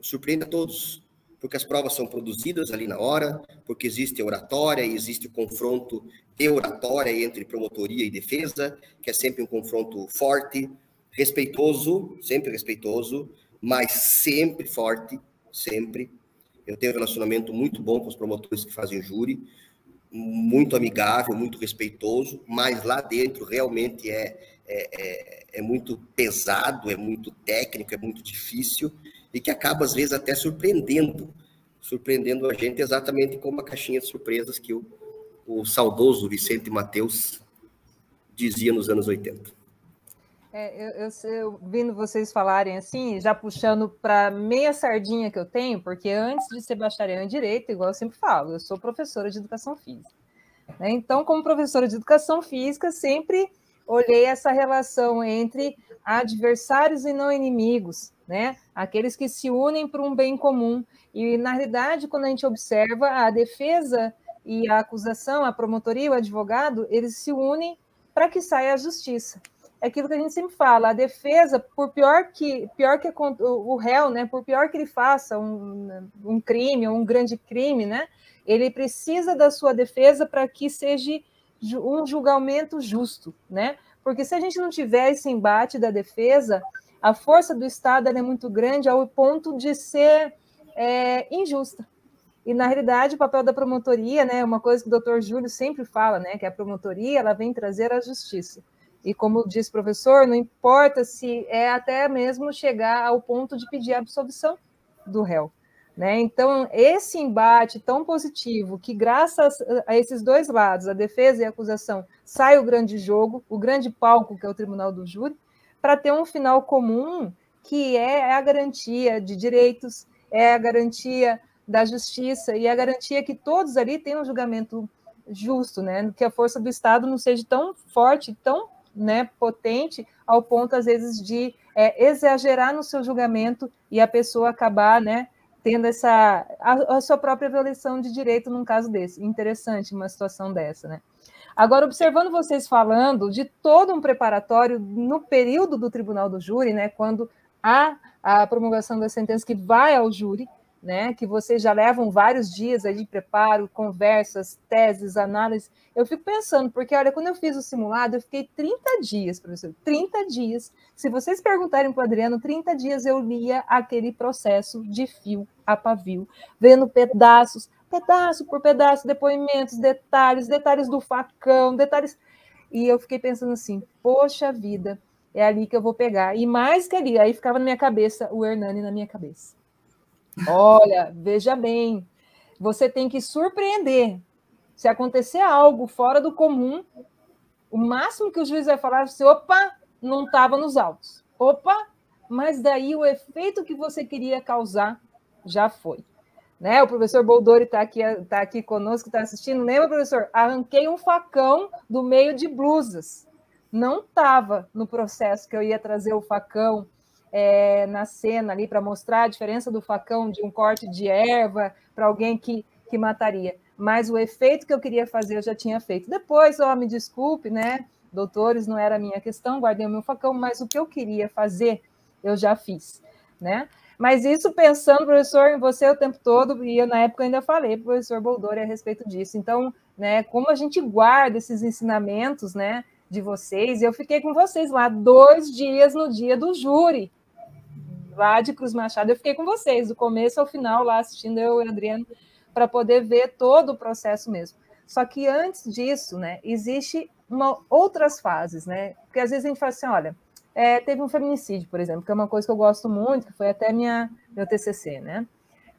Surpreende a todos porque as provas são produzidas ali na hora, porque existe oratória e existe o confronto de oratória entre promotoria e defesa, que é sempre um confronto forte, respeitoso, sempre respeitoso, mas sempre forte, sempre. Eu tenho um relacionamento muito bom com os promotores que fazem júri, muito amigável, muito respeitoso, mas lá dentro realmente é, é, é, é muito pesado, é muito técnico, é muito difícil, e que acaba, às vezes, até surpreendendo, surpreendendo a gente exatamente como a caixinha de surpresas que o, o saudoso Vicente Mateus dizia nos anos 80. É, eu, eu, eu, vindo vocês falarem assim, já puxando para meia sardinha que eu tenho, porque antes de ser bacharel em Direito, igual eu sempre falo, eu sou professora de Educação Física. Né? Então, como professora de Educação Física, sempre olhei essa relação entre adversários e não inimigos, né? Aqueles que se unem para um bem comum. E, na realidade, quando a gente observa a defesa e a acusação, a promotoria, o advogado, eles se unem para que saia a justiça. É aquilo que a gente sempre fala, a defesa, por pior que pior que o réu, né, por pior que ele faça um, um crime, um grande crime, né, ele precisa da sua defesa para que seja um julgamento justo, né? Porque se a gente não tiver esse embate da defesa, a força do Estado é muito grande ao ponto de ser é, injusta. E, na realidade, o papel da promotoria, né, uma coisa que o doutor Júlio sempre fala, né, que a promotoria ela vem trazer a justiça. E como disse o professor, não importa se é até mesmo chegar ao ponto de pedir a absolvição do réu. Né? Então, esse embate tão positivo, que graças a esses dois lados, a defesa e a acusação, sai o grande jogo, o grande palco, que é o tribunal do júri, para ter um final comum, que é a garantia de direitos, é a garantia da justiça e a garantia que todos ali tenham um julgamento justo, né? que a força do Estado não seja tão forte, tão né, potente, ao ponto, às vezes, de é, exagerar no seu julgamento e a pessoa acabar né, tendo essa a, a, sua própria violação de direito num caso desse. Interessante uma situação dessa, né? Agora, observando vocês falando de todo um preparatório no período do tribunal do júri, né, quando há a promulgação da sentença que vai ao júri, né, que vocês já levam vários dias aí de preparo, conversas, teses, análises. Eu fico pensando, porque olha, quando eu fiz o simulado, eu fiquei 30 dias, professor, 30 dias. Se vocês perguntarem para o Adriano, 30 dias eu lia aquele processo de fio a pavio, vendo pedaços, pedaço por pedaço, depoimentos, detalhes, detalhes do facão, detalhes. E eu fiquei pensando assim, poxa vida, é ali que eu vou pegar. E mais que ali, aí ficava na minha cabeça o Hernani na minha cabeça. Olha, veja bem, você tem que surpreender. Se acontecer algo fora do comum, o máximo que o juiz vai falar é assim, opa, não estava nos autos. Opa, mas daí o efeito que você queria causar já foi. Né? O professor Boldori está aqui, tá aqui conosco, está assistindo. Lembra, professor? Arranquei um facão do meio de blusas. Não estava no processo que eu ia trazer o facão é, na cena ali para mostrar a diferença do facão de um corte de erva para alguém que, que mataria. Mas o efeito que eu queria fazer eu já tinha feito. Depois, ó, me desculpe, né? Doutores, não era a minha questão, guardei o meu facão, mas o que eu queria fazer, eu já fiz, né? Mas isso pensando, professor, em você o tempo todo, e eu na época ainda falei para o professor Boldori a respeito disso. Então, né, como a gente guarda esses ensinamentos, né, de vocês, eu fiquei com vocês lá dois dias no dia do júri, lá de Cruz Machado, eu fiquei com vocês, do começo ao final, lá assistindo eu e Adriano, para poder ver todo o processo mesmo. Só que antes disso, né, existe uma, outras fases, né? Porque às vezes a gente fala assim, olha, é, teve um feminicídio, por exemplo, que é uma coisa que eu gosto muito, que foi até minha, meu TCC, né?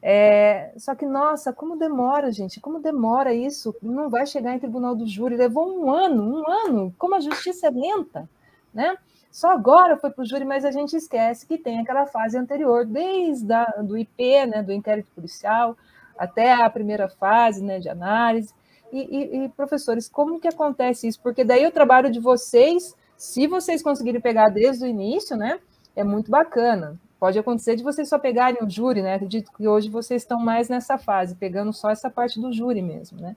É, só que, nossa, como demora, gente, como demora isso? Não vai chegar em tribunal do júri, levou um ano, um ano, como a justiça é lenta, né? Só agora foi para o júri, mas a gente esquece que tem aquela fase anterior, desde a, do IP, né, do inquérito policial, até a primeira fase né, de análise. E, e, e, professores, como que acontece isso? Porque daí o trabalho de vocês, se vocês conseguirem pegar desde o início, né, é muito bacana. Pode acontecer de vocês só pegarem o júri, né? Acredito que hoje vocês estão mais nessa fase, pegando só essa parte do júri mesmo, né?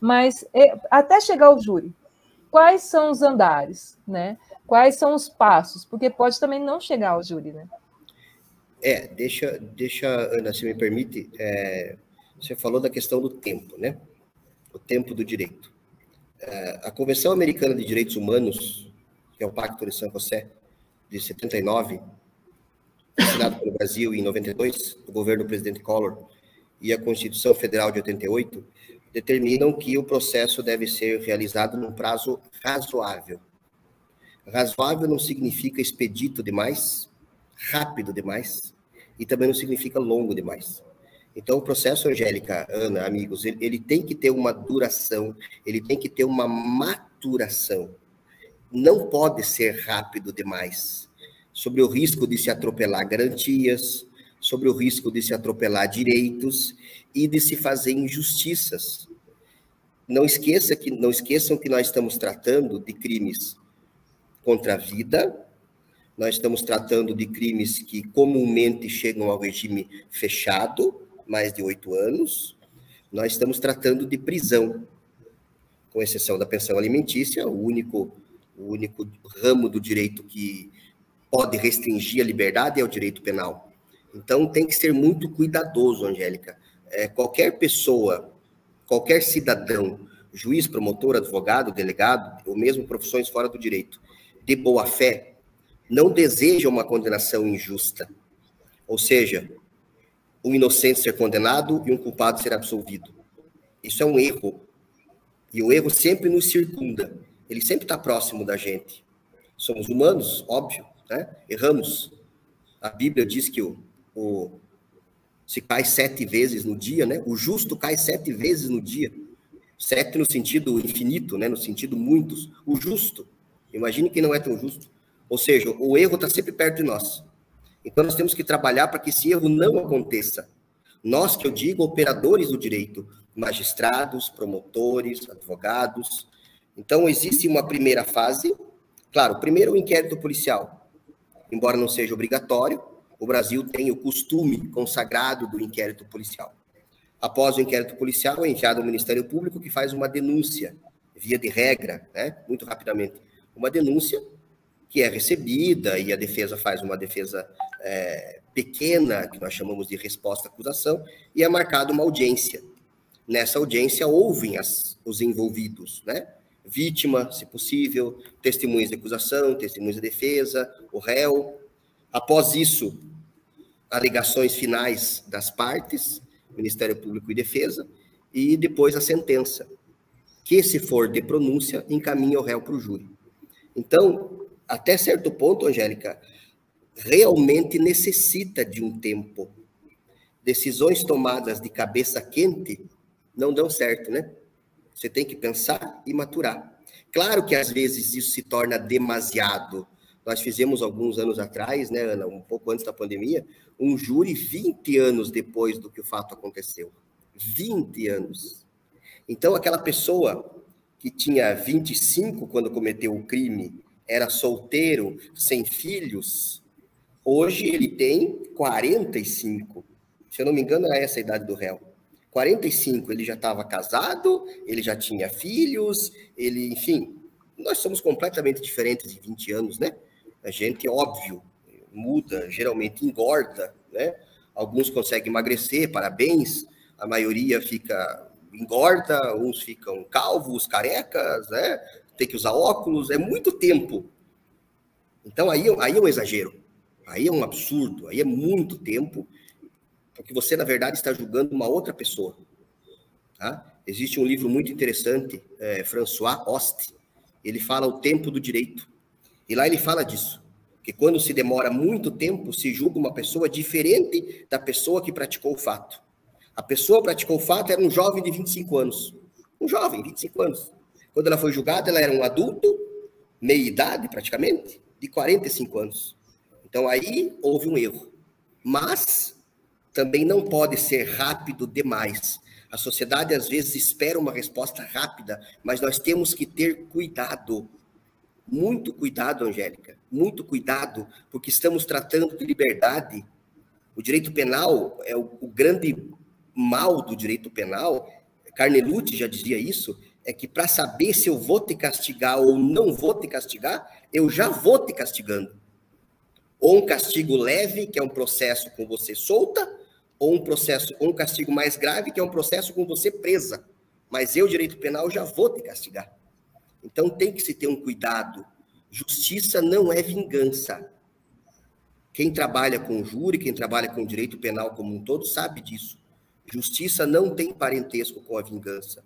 Mas é, até chegar ao júri, quais são os andares, né? Quais são os passos? Porque pode também não chegar ao júri, né? É, deixa, deixa Ana, se me permite, é, você falou da questão do tempo, né? O tempo do direito. É, a Convenção Americana de Direitos Humanos, que é o Pacto de São José, de 79, assinado pelo Brasil em 92, do governo do presidente Collor, e a Constituição Federal de 88, determinam que o processo deve ser realizado num prazo razoável. Razoável não significa expedito demais, rápido demais, e também não significa longo demais. Então, o processo, Angélica, Ana, amigos, ele, ele tem que ter uma duração, ele tem que ter uma maturação. Não pode ser rápido demais. Sobre o risco de se atropelar garantias, sobre o risco de se atropelar direitos e de se fazer injustiças. Não esqueça que não esqueçam que nós estamos tratando de crimes contra a vida. Nós estamos tratando de crimes que comumente chegam ao regime fechado, mais de oito anos. Nós estamos tratando de prisão, com exceção da pensão alimentícia, o único, o único ramo do direito que pode restringir a liberdade é o direito penal. Então, tem que ser muito cuidadoso, Angélica. É, qualquer pessoa, qualquer cidadão, juiz, promotor, advogado, delegado, ou mesmo profissões fora do direito, de boa fé, não deseja uma condenação injusta. Ou seja, um inocente ser condenado e um culpado ser absolvido. Isso é um erro. E o erro sempre nos circunda. Ele sempre está próximo da gente. somos humanos, óbvio, né? Erramos. A Bíblia diz que o, o se cai sete vezes no dia, né? O justo cai sete vezes no dia. Sete no sentido infinito, né? No sentido muitos. O justo. Imagine quem não é tão justo. Ou seja, o erro está sempre perto de nós. Então nós temos que trabalhar para que esse erro não aconteça. Nós, que eu digo, operadores do direito, magistrados, promotores, advogados. Então existe uma primeira fase. Claro, primeiro o inquérito policial. Embora não seja obrigatório, o Brasil tem o costume consagrado do inquérito policial. Após o inquérito policial, é enviado ao Ministério Público que faz uma denúncia, via de regra, né, muito rapidamente, uma denúncia que é recebida e a defesa faz uma defesa é, pequena, que nós chamamos de resposta à acusação, e é marcada uma audiência. Nessa audiência ouvem as, os envolvidos, né? Vítima, se possível, testemunhas de acusação, testemunhas de defesa, o réu. Após isso, alegações finais das partes, Ministério Público e Defesa, e depois a sentença, que, se for de pronúncia, encaminha o réu para o júri. Então, até certo ponto, Angélica, realmente necessita de um tempo. Decisões tomadas de cabeça quente não dão certo, né? Você tem que pensar e maturar. Claro que às vezes isso se torna demasiado. Nós fizemos alguns anos atrás, né, Ana, um pouco antes da pandemia, um júri 20 anos depois do que o fato aconteceu. 20 anos. Então, aquela pessoa que tinha 25 quando cometeu o crime, era solteiro, sem filhos, hoje ele tem 45. Se eu não me engano, era essa a idade do réu. 45, ele já estava casado, ele já tinha filhos, ele, enfim, nós somos completamente diferentes em 20 anos, né? A gente, óbvio, muda, geralmente engorda, né? Alguns conseguem emagrecer, parabéns. A maioria fica engorda, uns ficam calvos, carecas, né? Tem que usar óculos, é muito tempo. Então aí, aí é um exagero, aí é um absurdo, aí é muito tempo, porque você, na verdade, está julgando uma outra pessoa. Tá? Existe um livro muito interessante, é, François Host, ele fala o tempo do direito. E lá ele fala disso que quando se demora muito tempo, se julga uma pessoa diferente da pessoa que praticou o fato. A pessoa que praticou o fato era um jovem de 25 anos. Um jovem, 25 anos. Quando ela foi julgada, ela era um adulto, meia idade praticamente, de 45 anos. Então aí houve um erro. Mas também não pode ser rápido demais. A sociedade às vezes espera uma resposta rápida, mas nós temos que ter cuidado. Muito cuidado, Angélica muito cuidado, porque estamos tratando de liberdade. O direito penal é o, o grande mal do direito penal. Carnelucci já dizia isso, é que para saber se eu vou te castigar ou não vou te castigar, eu já vou te castigando. Ou um castigo leve, que é um processo com você solta, ou um processo, ou um castigo mais grave, que é um processo com você presa. Mas eu, direito penal, já vou te castigar. Então tem que se ter um cuidado Justiça não é vingança. Quem trabalha com júri, quem trabalha com direito penal como um todo, sabe disso. Justiça não tem parentesco com a vingança.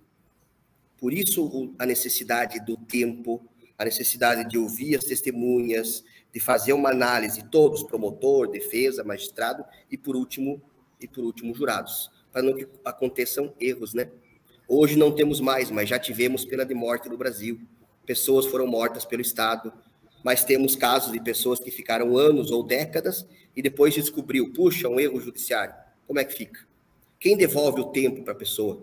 Por isso, a necessidade do tempo, a necessidade de ouvir as testemunhas, de fazer uma análise, todos, promotor, defesa, magistrado e, por último, e por último, jurados, para não que aconteçam erros, né? Hoje não temos mais, mas já tivemos pena de morte no Brasil pessoas foram mortas pelo Estado, mas temos casos de pessoas que ficaram anos ou décadas e depois descobriu, puxa, um erro judiciário. Como é que fica? Quem devolve o tempo para a pessoa?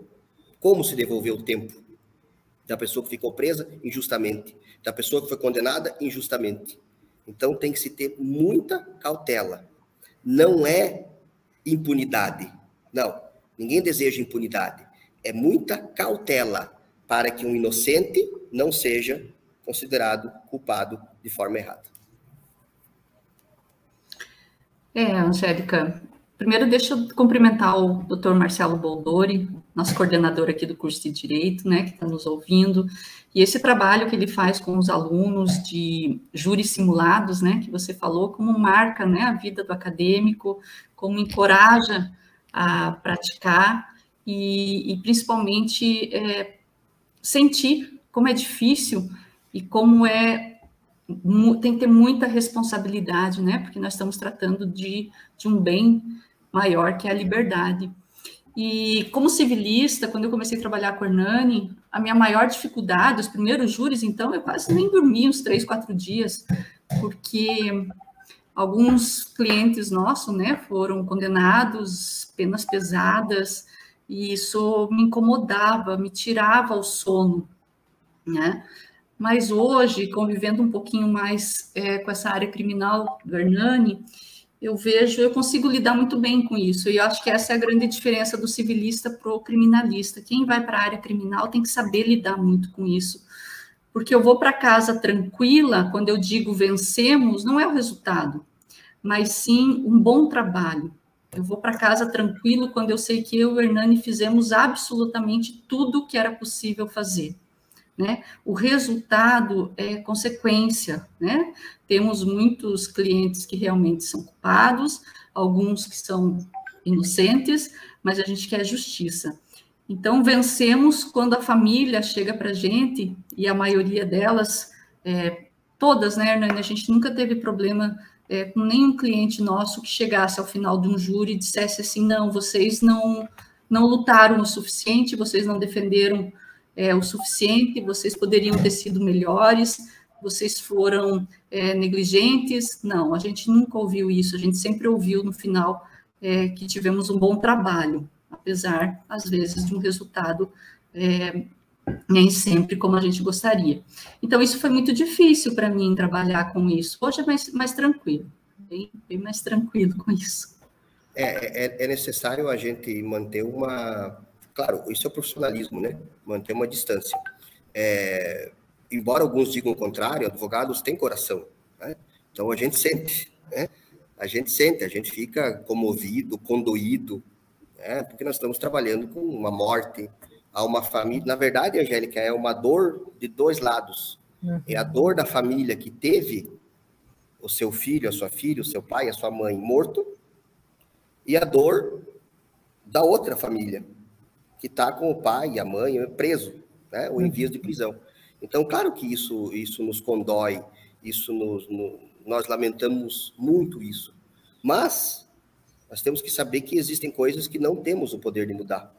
Como se devolveu o tempo? Da pessoa que ficou presa injustamente, da pessoa que foi condenada injustamente. Então tem que se ter muita cautela. Não é impunidade. Não, ninguém deseja impunidade. É muita cautela para que um inocente não seja considerado culpado de forma errada. É, Angélica, primeiro deixa eu cumprimentar o doutor Marcelo Boldori, nosso coordenador aqui do curso de Direito, né, que está nos ouvindo, e esse trabalho que ele faz com os alunos de júris simulados, né, que você falou, como marca, né, a vida do acadêmico, como encoraja a praticar e, e principalmente é, sentir como é difícil e como é tem que ter muita responsabilidade, né? Porque nós estamos tratando de, de um bem maior que é a liberdade. E como civilista, quando eu comecei a trabalhar com a Hernani, a minha maior dificuldade, os primeiros júris, então, eu quase nem dormi uns três, quatro dias, porque alguns clientes nossos, né, foram condenados, penas pesadas, e isso me incomodava, me tirava o sono, né? Mas hoje, convivendo um pouquinho mais é, com essa área criminal do Hernani, eu vejo, eu consigo lidar muito bem com isso. E eu acho que essa é a grande diferença do civilista para o criminalista. Quem vai para a área criminal tem que saber lidar muito com isso. Porque eu vou para casa tranquila, quando eu digo vencemos, não é o resultado, mas sim um bom trabalho. Eu vou para casa tranquilo quando eu sei que eu e o Hernani fizemos absolutamente tudo que era possível fazer. Né? O resultado é consequência, né? Temos muitos clientes que realmente são culpados, alguns que são inocentes, mas a gente quer justiça. Então, vencemos quando a família chega para a gente, e a maioria delas, é, todas, né, Hernani? A gente nunca teve problema é, com nenhum cliente nosso que chegasse ao final de um júri e dissesse assim: não, vocês não, não lutaram o suficiente, vocês não defenderam é, o suficiente, vocês poderiam ter sido melhores, vocês foram é, negligentes. Não, a gente nunca ouviu isso, a gente sempre ouviu no final é, que tivemos um bom trabalho, apesar, às vezes, de um resultado é, nem sempre como a gente gostaria. Então, isso foi muito difícil para mim trabalhar com isso. Hoje é mais, mais tranquilo, bem, bem mais tranquilo com isso. É, é, é necessário a gente manter uma Claro, isso é profissionalismo, né? Manter uma distância. É, embora alguns digam o contrário, advogados têm coração, né? Então a gente sente, né? A gente sente, a gente fica comovido, condoído, né? Porque nós estamos trabalhando com uma morte, a uma família. Na verdade, Angélica, é uma dor de dois lados. Uhum. É a dor da família que teve o seu filho, a sua filha, o seu pai, a sua mãe morto, e a dor da outra família, que está com o pai e a mãe preso, né, ou em vias de prisão. Então, claro que isso, isso nos condói, isso nos, no, nós lamentamos muito isso. Mas nós temos que saber que existem coisas que não temos o poder de mudar.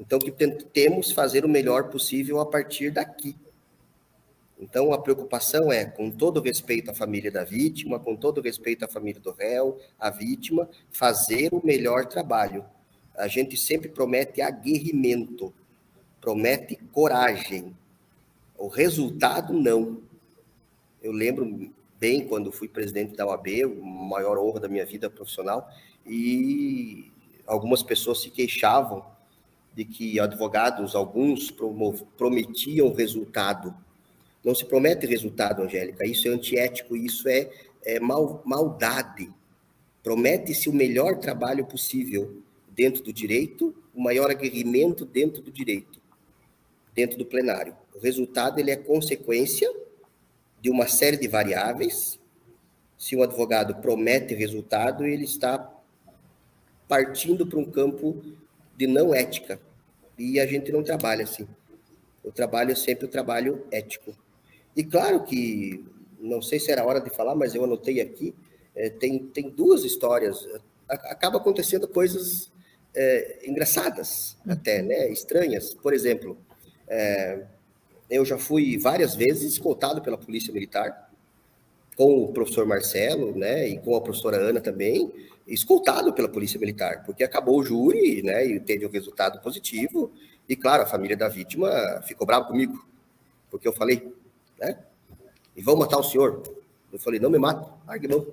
Então, que temos fazer o melhor possível a partir daqui. Então, a preocupação é, com todo respeito à família da vítima, com todo respeito à família do réu, à vítima, fazer o melhor trabalho a gente sempre promete aguerrimento, promete coragem. O resultado, não. Eu lembro bem quando fui presidente da OAB, maior honra da minha vida profissional, e algumas pessoas se queixavam de que advogados, alguns, prometiam resultado. Não se promete resultado, Angélica. Isso é antiético, isso é, é mal, maldade. Promete-se o melhor trabalho possível dentro do direito, o maior aguerrimento dentro do direito, dentro do plenário. O resultado ele é consequência de uma série de variáveis. Se um advogado promete resultado, ele está partindo para um campo de não ética. E a gente não trabalha assim. O trabalho sempre o trabalho ético. E claro que, não sei se era hora de falar, mas eu anotei aqui, é, tem, tem duas histórias. Acaba acontecendo coisas é, engraçadas, até, né? Estranhas. Por exemplo, é, eu já fui várias vezes escoltado pela Polícia Militar, com o professor Marcelo, né? E com a professora Ana também, escoltado pela Polícia Militar, porque acabou o júri, né? E teve um resultado positivo. E, claro, a família da vítima ficou brava comigo, porque eu falei, né? E vão matar o senhor. Eu falei, não me mata, largue mão.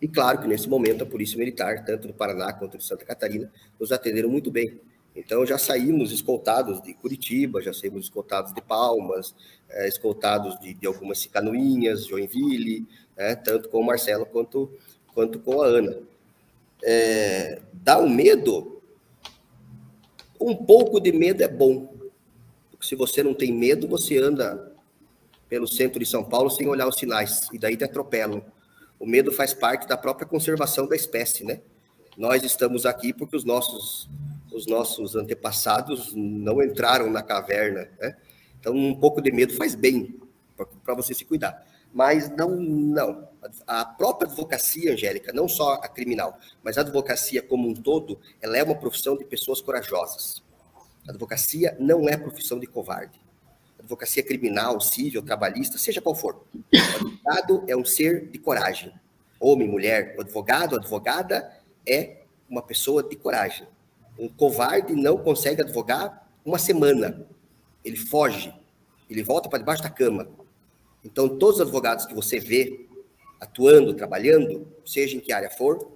E claro que nesse momento a Polícia Militar, tanto do Paraná quanto de Santa Catarina, nos atenderam muito bem. Então já saímos escoltados de Curitiba, já saímos escoltados de Palmas, é, escoltados de, de, algumas canoinhas, Joinville, é, tanto com o Marcelo quanto, quanto com a Ana. É, dá um medo? Um pouco de medo é bom. Porque se você não tem medo, você anda pelo centro de São Paulo sem olhar os sinais, e daí te atropelam o medo faz parte da própria conservação da espécie, né? Nós estamos aqui porque os nossos, os nossos antepassados não entraram na caverna, né? Então, um pouco de medo faz bem para você se cuidar. Mas não, não. A própria advocacia, Angélica, não só a criminal, mas a advocacia como um todo, ela é uma profissão de pessoas corajosas. A advocacia não é profissão de covarde. A advocacia criminal, civil, trabalhista, seja qual for. O advogado é um ser de coragem. Homem, mulher, advogado, advogada é uma pessoa de coragem. Um covarde não consegue advogar uma semana. Ele foge, ele volta para debaixo da cama. Então, todos os advogados que você vê atuando, trabalhando, seja em que área for,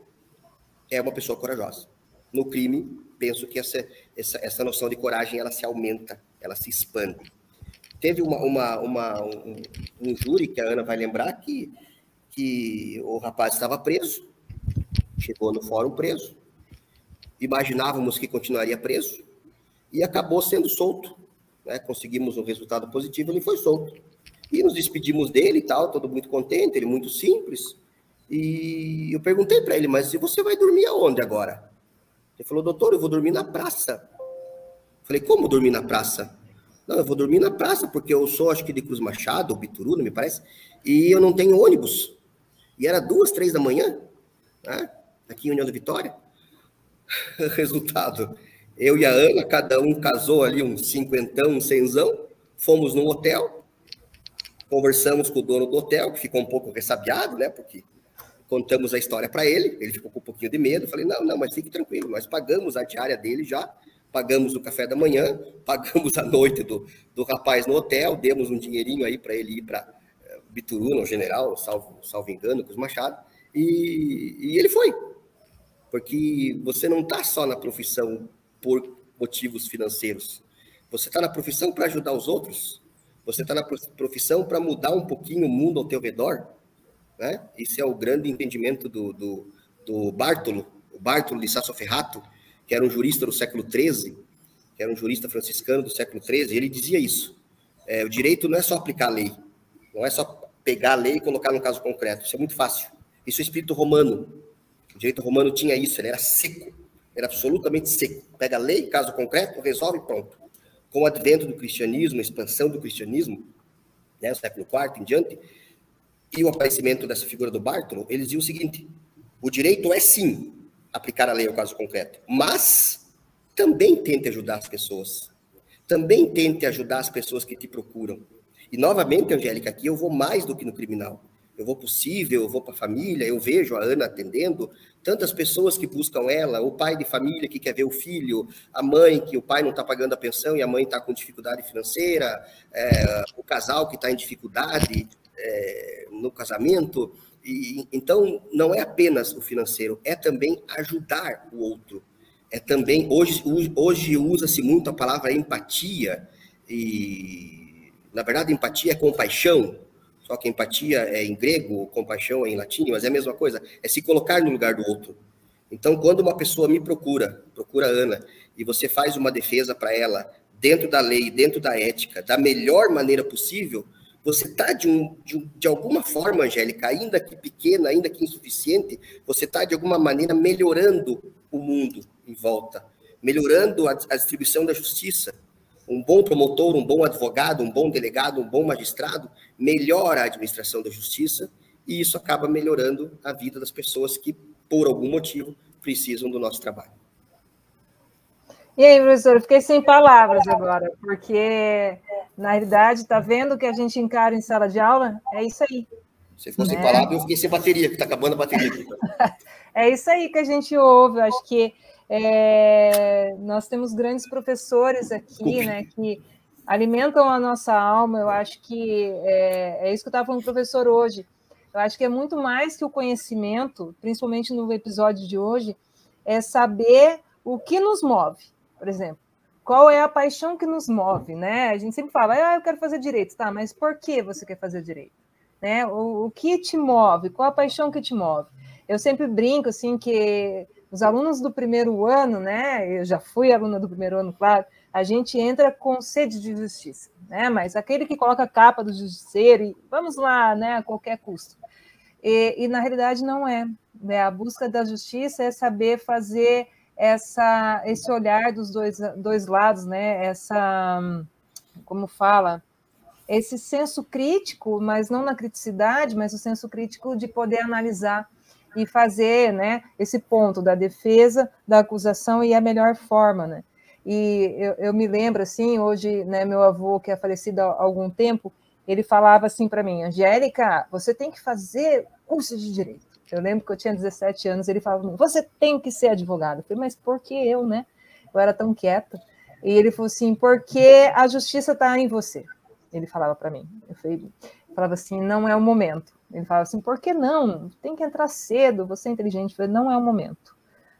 é uma pessoa corajosa. No crime, penso que essa, essa, essa noção de coragem ela se aumenta, ela se expande. Teve uma, uma, uma um, um, júri que a Ana vai lembrar que, que o rapaz estava preso, chegou no fórum preso, imaginávamos que continuaria preso e acabou sendo solto. Né? Conseguimos um resultado positivo, ele foi solto. E nos despedimos dele e tal, todo muito contente, ele muito simples. E eu perguntei para ele, mas você vai dormir aonde agora? Ele falou, doutor, eu vou dormir na praça. Falei, como dormir na praça? Não, eu vou dormir na praça, porque eu sou, acho que de Cruz Machado, ou Bituruna, me parece, e eu não tenho ônibus. E era duas, três da manhã, né? aqui em União da Vitória. [LAUGHS] Resultado, eu e a Ana, cada um casou ali um cinquentão, um cenzão, fomos no hotel, conversamos com o dono do hotel, que ficou um pouco ressabiado, né, porque contamos a história para ele, ele ficou com um pouquinho de medo, falei, não, não, mas fique tranquilo, nós pagamos a diária dele já, pagamos o café da manhã, [LAUGHS] pagamos a noite do, do rapaz no hotel, demos um dinheirinho aí para ele ir para uh, Bituruna, o general, salvo, salvo engano, com os Machado, e, e ele foi, porque você não está só na profissão por motivos financeiros. Você está na profissão para ajudar os outros. Você está na profissão para mudar um pouquinho o mundo ao teu redor. Né? Esse é o grande entendimento do, do, do Bartolo, o Bartolo de Sassoferrato, que era um jurista do século XIII, que era um jurista franciscano do século XIII, ele dizia isso. É, o direito não é só aplicar a lei, não é só pegar a lei e colocar no caso concreto. Isso é muito fácil. Isso é espírito romano. O direito romano tinha isso, ele era seco, era absolutamente seco. Pega a lei, caso concreto, resolve pronto. Com o advento do cristianismo, a expansão do cristianismo, né, no século IV em diante, e o aparecimento dessa figura do Bartolo, eles diziam o seguinte: o direito é sim aplicar a lei ao caso concreto, mas também tente ajudar as pessoas. Também tente ajudar as pessoas que te procuram. E novamente, Angélica, aqui eu vou mais do que no criminal eu vou possível, eu vou para a família, eu vejo a Ana atendendo tantas pessoas que buscam ela, o pai de família que quer ver o filho, a mãe que o pai não está pagando a pensão e a mãe está com dificuldade financeira, é, o casal que está em dificuldade é, no casamento. E, então, não é apenas o financeiro, é também ajudar o outro. É também, hoje, hoje usa-se muito a palavra empatia, e, na verdade, empatia é compaixão, só que empatia é em grego, compaixão é em latim, mas é a mesma coisa, é se colocar no lugar do outro. Então, quando uma pessoa me procura, procura a Ana, e você faz uma defesa para ela, dentro da lei, dentro da ética, da melhor maneira possível, você está, de, um, de, de, alguma forma, Angélica, ainda que pequena, ainda que insuficiente, você está, de alguma maneira, melhorando o mundo em volta, melhorando a, a distribuição da justiça, um bom promotor, um bom advogado, um bom delegado, um bom magistrado melhora a administração da justiça e isso acaba melhorando a vida das pessoas que, por algum motivo, precisam do nosso trabalho. E aí, professor, fiquei sem palavras agora, porque na realidade, está vendo o que a gente encara em sala de aula? É isso aí. Você ficou sem né? palavras, eu fiquei sem bateria, que está acabando a bateria [LAUGHS] é isso aí que a gente ouve. Eu acho que é, nós temos grandes professores aqui, né, que alimentam a nossa alma. Eu acho que é, é isso que eu estava falando professor hoje. Eu acho que é muito mais que o conhecimento, principalmente no episódio de hoje, é saber o que nos move. Por exemplo, qual é a paixão que nos move, né? A gente sempre fala, ah, eu quero fazer direito, tá? Mas por que você quer fazer direito? Né? O, o que te move? Qual a paixão que te move? Eu sempre brinco assim que os alunos do primeiro ano, né? Eu já fui aluna do primeiro ano, claro. A gente entra com sede de justiça, né? Mas aquele que coloca a capa do justiceiro e vamos lá, né? A qualquer custo. E, e na realidade não é. Né? A busca da justiça é saber fazer essa, esse olhar dos dois, dois lados, né? Essa, como fala, esse senso crítico, mas não na criticidade, mas o senso crítico de poder analisar e fazer né, esse ponto da defesa, da acusação e a melhor forma. Né? E eu, eu me lembro, assim, hoje, né, meu avô, que é falecido há algum tempo, ele falava assim para mim, Angélica, você tem que fazer curso de direito. Eu lembro que eu tinha 17 anos, ele falava, você tem que ser advogado. Eu falei, mas por que eu, né? Eu era tão quieta. E ele falou assim, porque a justiça está em você. Ele falava para mim. Eu falei, falava assim, não é o momento. Ele falava assim, por que não? Tem que entrar cedo, você é inteligente. Eu falei, não é o momento.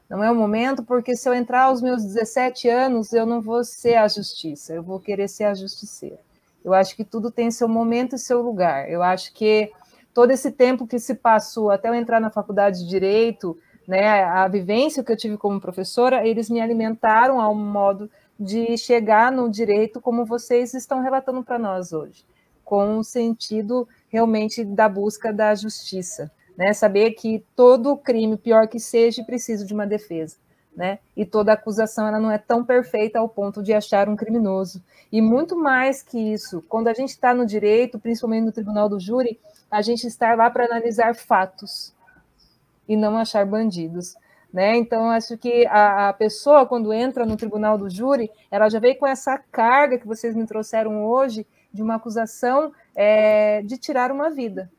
Não é o momento, porque se eu entrar aos meus 17 anos, eu não vou ser a justiça, eu vou querer ser a justiceira. Eu acho que tudo tem seu momento e seu lugar. Eu acho que todo esse tempo que se passou até eu entrar na faculdade de direito, né, a vivência que eu tive como professora, eles me alimentaram ao modo de chegar no direito como vocês estão relatando para nós hoje, com o sentido realmente da busca da justiça, né? Saber que todo crime, pior que seja, precisa de uma defesa, né? E toda acusação ela não é tão perfeita ao ponto de achar um criminoso. E muito mais que isso, quando a gente está no direito, principalmente no tribunal do júri, a gente está lá para analisar fatos e não achar bandidos. Né? Então, acho que a, a, pessoa, quando entra no tribunal do júri, ela já veio com essa carga que vocês me trouxeram hoje de uma acusação é, de tirar uma vida,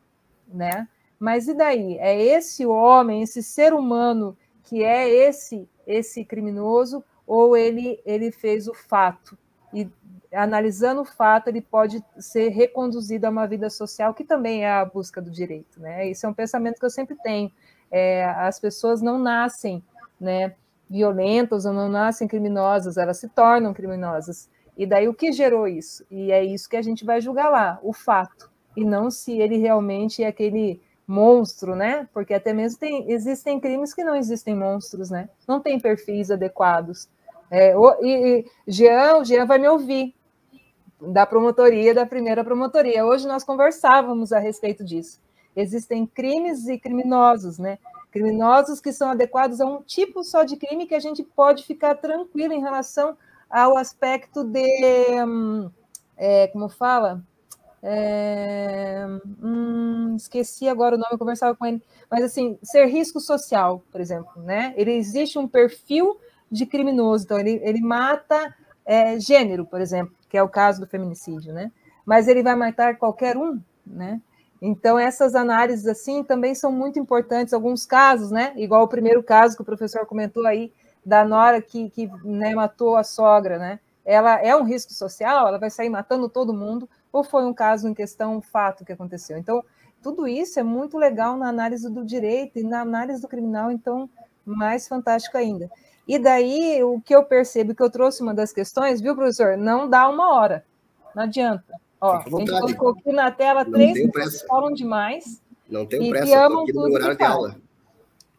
né? Mas e daí? É esse homem, esse ser humano que é esse esse criminoso ou ele ele fez o fato e analisando o fato ele pode ser reconduzido a uma vida social que também é a busca do direito, né? Isso é um pensamento que eu sempre tenho. É, as pessoas não nascem, né? Violentas ou não nascem criminosas, elas se tornam criminosas. E daí o que gerou isso? E é isso que a gente vai julgar lá, o fato, e não se ele realmente é aquele monstro, né? Porque até mesmo tem, existem crimes que não existem monstros, né? Não tem perfis adequados. É, o, e, e Jean, o Jean vai me ouvir da promotoria, da primeira promotoria. Hoje nós conversávamos a respeito disso. Existem crimes e criminosos, né? Criminosos que são adequados a um tipo só de crime que a gente pode ficar tranquilo em relação ao aspecto de, hum, é, como fala? É, hum, esqueci agora o nome, eu conversava com ele, mas assim, ser risco social, por exemplo, né? Ele existe um perfil de criminoso, então ele, ele mata é, gênero, por exemplo, que é o caso do feminicídio, né? Mas ele vai matar qualquer um, né? Então, essas análises, assim, também são muito importantes. Alguns casos, né? Igual o primeiro caso que o professor comentou aí, da nora que, que né, matou a sogra, né? Ela é um risco social, ela vai sair matando todo mundo, ou foi um caso em questão, um fato que aconteceu? Então, tudo isso é muito legal na análise do direito e na análise do criminal, então, mais fantástico ainda. E daí, o que eu percebo, que eu trouxe uma das questões, viu, professor? Não dá uma hora, não adianta. Ó, a gente colocou aqui na tela não três pessoas que falam demais. Não tem pressa, e amam aqui no horário de aula.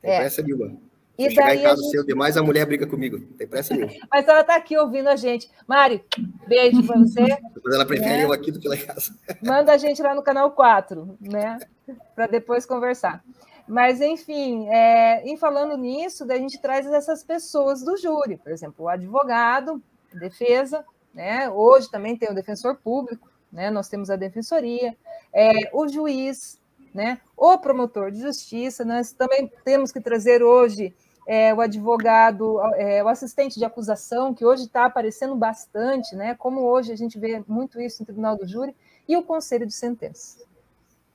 Tem é. pressa nenhuma. E chegar em casa gente... cedo demais, a mulher briga comigo. Não tem pressa nenhuma. [LAUGHS] Mas ela está aqui ouvindo a gente. Mari, beijo para você. Depois ela prefere né? eu aqui do que lá em casa. [LAUGHS] Manda a gente lá no canal 4, né? Para depois conversar. Mas, enfim, é, em falando nisso, a gente traz essas pessoas do júri, por exemplo, o advogado, defesa, né? Hoje também tem o defensor público, né? Nós temos a defensoria, é, o juiz, né? O promotor de justiça, nós também temos que trazer hoje é, o advogado, é, o assistente de acusação, que hoje está aparecendo bastante, né? Como hoje a gente vê muito isso no Tribunal do Júri, e o Conselho de Sentença,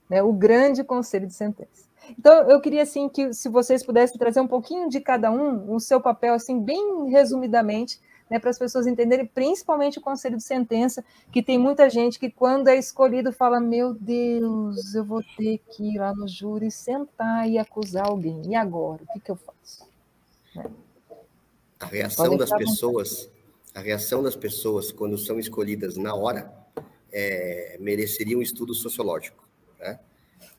né? O grande Conselho de Sentença. Então, eu queria assim que se vocês pudessem trazer um pouquinho de cada um, o seu papel assim bem resumidamente, né, para as pessoas entenderem, principalmente o conselho de sentença, que tem muita gente que quando é escolhido fala: "Meu Deus, eu vou ter que ir lá no júri sentar e acusar alguém. E agora, o que que eu faço?" A reação das pessoas, a reação das pessoas quando são escolhidas na hora, é, mereceria um estudo sociológico. Né?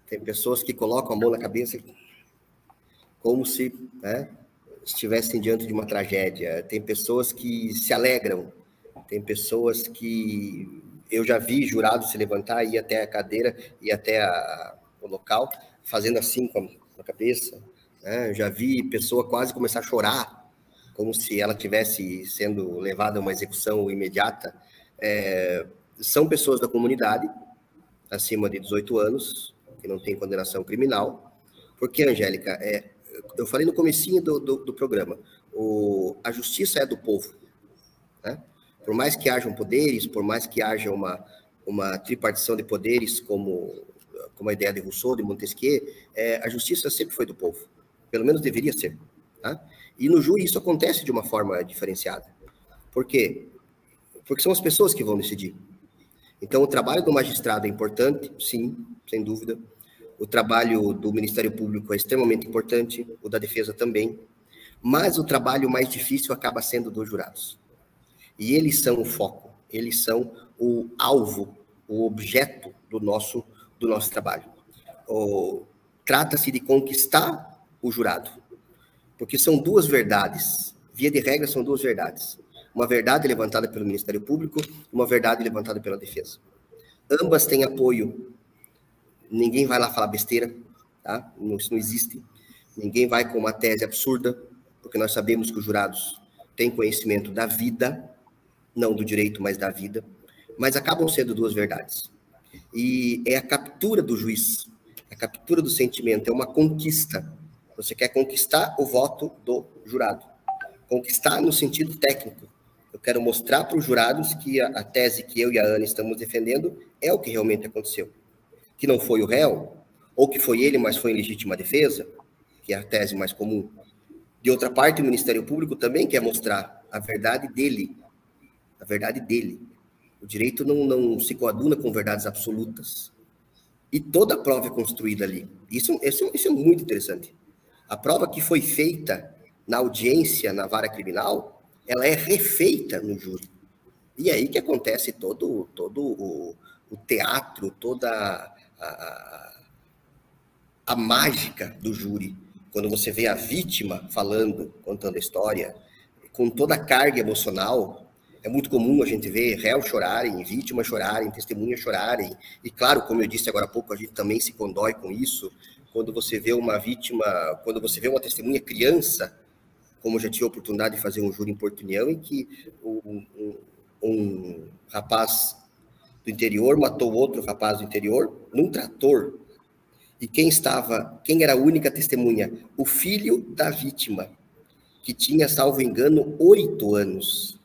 Tem pessoas que colocam a mão na cabeça como se né, estivessem diante de uma tragédia. Tem pessoas que se alegram. Tem pessoas que eu já vi jurados se levantar, ir até a cadeira, ir até a, o local, fazendo assim com a cabeça, né? Já vi pessoa quase começar a chorar, como se ela tivesse sendo levada a uma execução imediata. É, são pessoas da comunidade, acima de 18 anos, que não tem condenação criminal. Porque, Angélica, é, eu falei no comecinho do, do, do programa, o, a justiça é do povo. Né? Por mais que hajam poderes, por mais que haja uma, uma tripartição de poderes, como, como a ideia de Rousseau, de Montesquieu, é, a justiça sempre foi do povo. Pelo menos deveria ser. Tá? E no júri isso acontece de uma forma diferenciada. Por quê? Porque são as pessoas que vão decidir. Então, o trabalho do magistrado é importante, sim, sem dúvida. O trabalho do Ministério Público é extremamente importante, o da defesa também. Mas o trabalho mais difícil acaba sendo dos jurados. E eles são o foco, eles são o alvo, o objeto do nosso, do nosso trabalho. Trata-se de conquistar o jurado, porque são duas verdades. Via de regra, são duas verdades. Uma verdade levantada pelo Ministério Público, uma verdade levantada pela defesa. Ambas têm apoio. Ninguém vai lá falar besteira, tá? Isso não existe. Ninguém vai com uma tese absurda, porque nós sabemos que os jurados têm conhecimento da vida, não do direito, mas da vida. Mas acabam sendo duas verdades. E é a captura do juiz, a captura do sentimento, é uma conquista. Você quer conquistar o voto do jurado. Conquistar no sentido técnico, eu quero mostrar para os jurados que a, a, tese que eu e a Ana estamos defendendo é o que realmente aconteceu. Que não foi o réu, ou que foi ele, mas foi em legítima defesa, que é a tese mais comum. De outra parte, o Ministério Público também quer mostrar a verdade dele. A verdade dele. O direito não, não se coaduna com verdades absolutas. E toda a prova é construída ali. Isso, isso, isso é muito interessante. A prova que foi feita na audiência, na vara criminal, ela é refeita no júri. E é aí que acontece todo, todo o, o teatro, toda a, a, a, mágica do júri. Quando você vê a vítima falando, contando a história, com toda a carga emocional, é muito comum a gente ver réus chorarem, vítimas chorarem, testemunhas chorarem. E claro, como eu disse agora há pouco, a gente também se condói com isso. Quando você vê uma vítima, quando você vê uma testemunha criança como já tive a oportunidade de fazer um júri em Porto União, em que um, um, um rapaz do interior matou outro rapaz do interior num trator. E quem estava, quem era a única testemunha? O filho da vítima, que tinha, salvo engano, oito anos.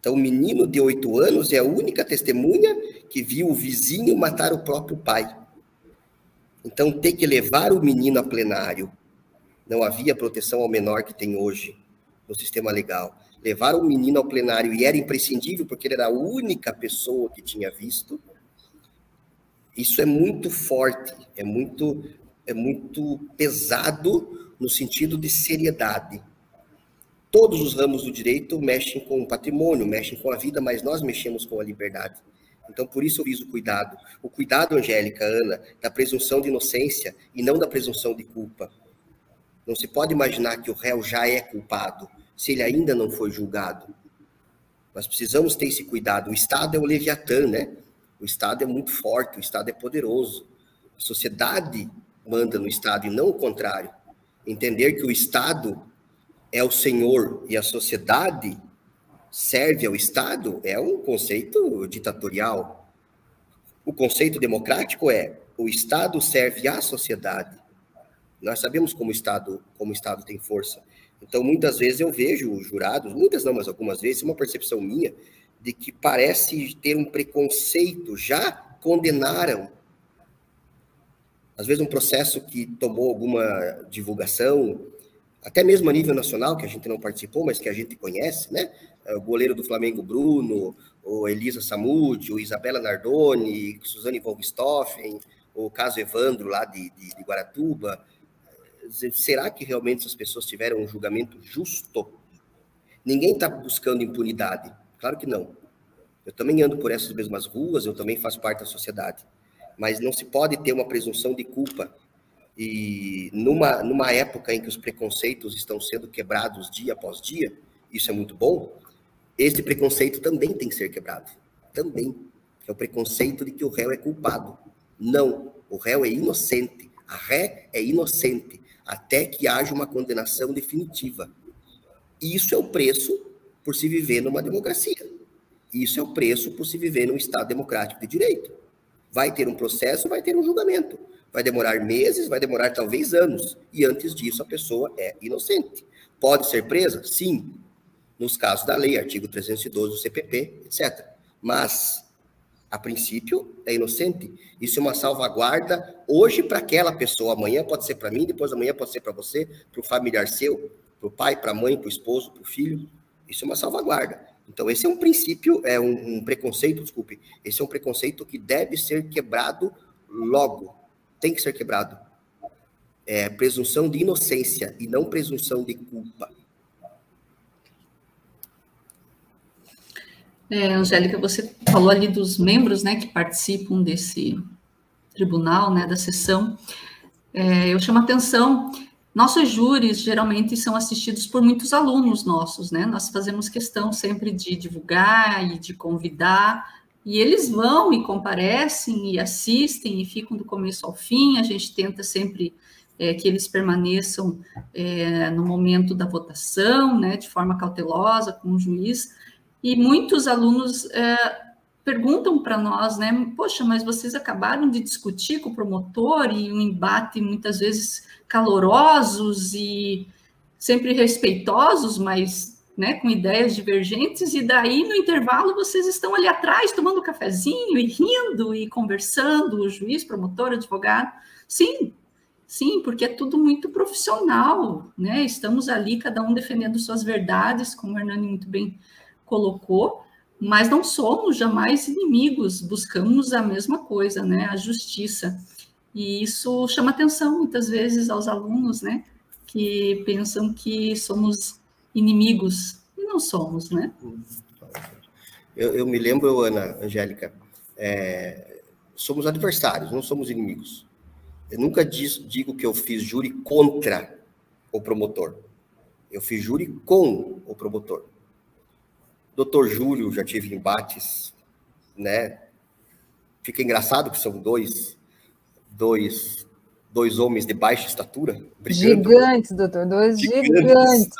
Então, o menino de oito anos é a única testemunha que viu o vizinho matar o próprio pai. Então, ter que levar o menino a plenário não havia proteção ao menor que tem hoje no sistema legal. Levaram o menino ao plenário e era imprescindível porque ele era a única pessoa que tinha visto. Isso é muito forte, é muito é muito pesado no sentido de seriedade. Todos os ramos do direito mexem com o patrimônio, mexem com a vida, mas nós mexemos com a liberdade. Então, por isso eu viso o cuidado. O cuidado, Angélica, Ana, da presunção de inocência e não da presunção de culpa. Não se pode imaginar que o réu já é culpado se ele ainda não foi julgado. Nós precisamos ter esse cuidado. O Estado é o Leviatã, né? O Estado é muito forte, o Estado é poderoso. A sociedade manda no Estado e não o contrário. Entender que o Estado é o Senhor e a sociedade serve ao Estado é um conceito ditatorial. O conceito democrático é o Estado serve à sociedade. Nós sabemos como o Estado, como o Estado tem força. Então, muitas vezes eu vejo os jurados, muitas não, mas algumas vezes, uma percepção minha, de que parece ter um preconceito, já condenaram. Às vezes, um processo que tomou alguma divulgação, até mesmo a nível nacional, que a gente não participou, mas que a gente conhece, né? É o goleiro do Flamengo, Bruno, o Elisa Samud, o Isabela Nardoni, Suzane von o caso Evandro, lá de, de, de Guaratuba, será que realmente essas pessoas tiveram um julgamento justo? Ninguém está buscando impunidade. Claro que não. Eu também ando por essas mesmas ruas, eu também faço parte da sociedade. Mas não se pode ter uma presunção de culpa. E numa, numa época em que os preconceitos estão sendo quebrados dia após dia, isso é muito bom, esse preconceito também tem que ser quebrado. Também. É o preconceito de que o réu é culpado. Não, o réu é inocente. A ré é inocente até que haja uma condenação definitiva. Isso é o preço por se viver numa democracia. Isso é o preço por se viver num Estado democrático de direito. Vai ter um processo, vai ter um julgamento. Vai demorar meses, vai demorar talvez anos. E antes disso, a pessoa é inocente. Pode ser presa? Sim. Nos casos da lei, artigo 312 do CPP, etc. Mas, a princípio, é inocente. Isso é uma salvaguarda hoje para aquela pessoa. Amanhã pode ser para mim, depois amanhã pode ser para você, para o familiar seu, para o pai, para a mãe, para o esposo, para o filho. Isso é uma salvaguarda. Então, esse é um princípio, é um, um, preconceito, desculpe, esse é um preconceito que deve ser quebrado logo. Tem que ser quebrado. É presunção de inocência e não presunção de culpa. É, Angélica, você falou ali dos membros né, que participam desse tribunal, né, da sessão. É, eu chamo a atenção nossos júris geralmente são assistidos por muitos alunos nossos, né? Nós fazemos questão sempre de divulgar e de convidar, e eles vão e comparecem e assistem e ficam do começo ao fim. A gente tenta sempre é, que eles permaneçam é, no momento da votação, né, de forma cautelosa com o juiz. E muitos alunos é, perguntam para nós, né, poxa, mas vocês acabaram de discutir com o promotor e um embate muitas vezes calorosos e sempre respeitosos, mas né, com ideias divergentes, e daí no intervalo vocês estão ali atrás tomando cafezinho e rindo e conversando, o juiz, promotor, advogado. Sim, sim, porque é tudo muito profissional, né? Estamos ali, cada um defendendo suas verdades, como o Hernani muito bem colocou, mas não somos jamais inimigos, buscamos a mesma coisa, né? A justiça. E isso chama atenção muitas vezes aos alunos, né? Que pensam que somos inimigos e não somos, né? Eu, eu me lembro, Ana Angélica, é, somos adversários, não somos inimigos. Eu nunca diz, digo que eu fiz júri contra o promotor. Eu fiz júri com o promotor. Doutor Júlio, já tive embates, né? Fica engraçado que são dois dois, dois homens de baixa estatura brigando. Gigantes, doutor, dois gigantes. gigantes.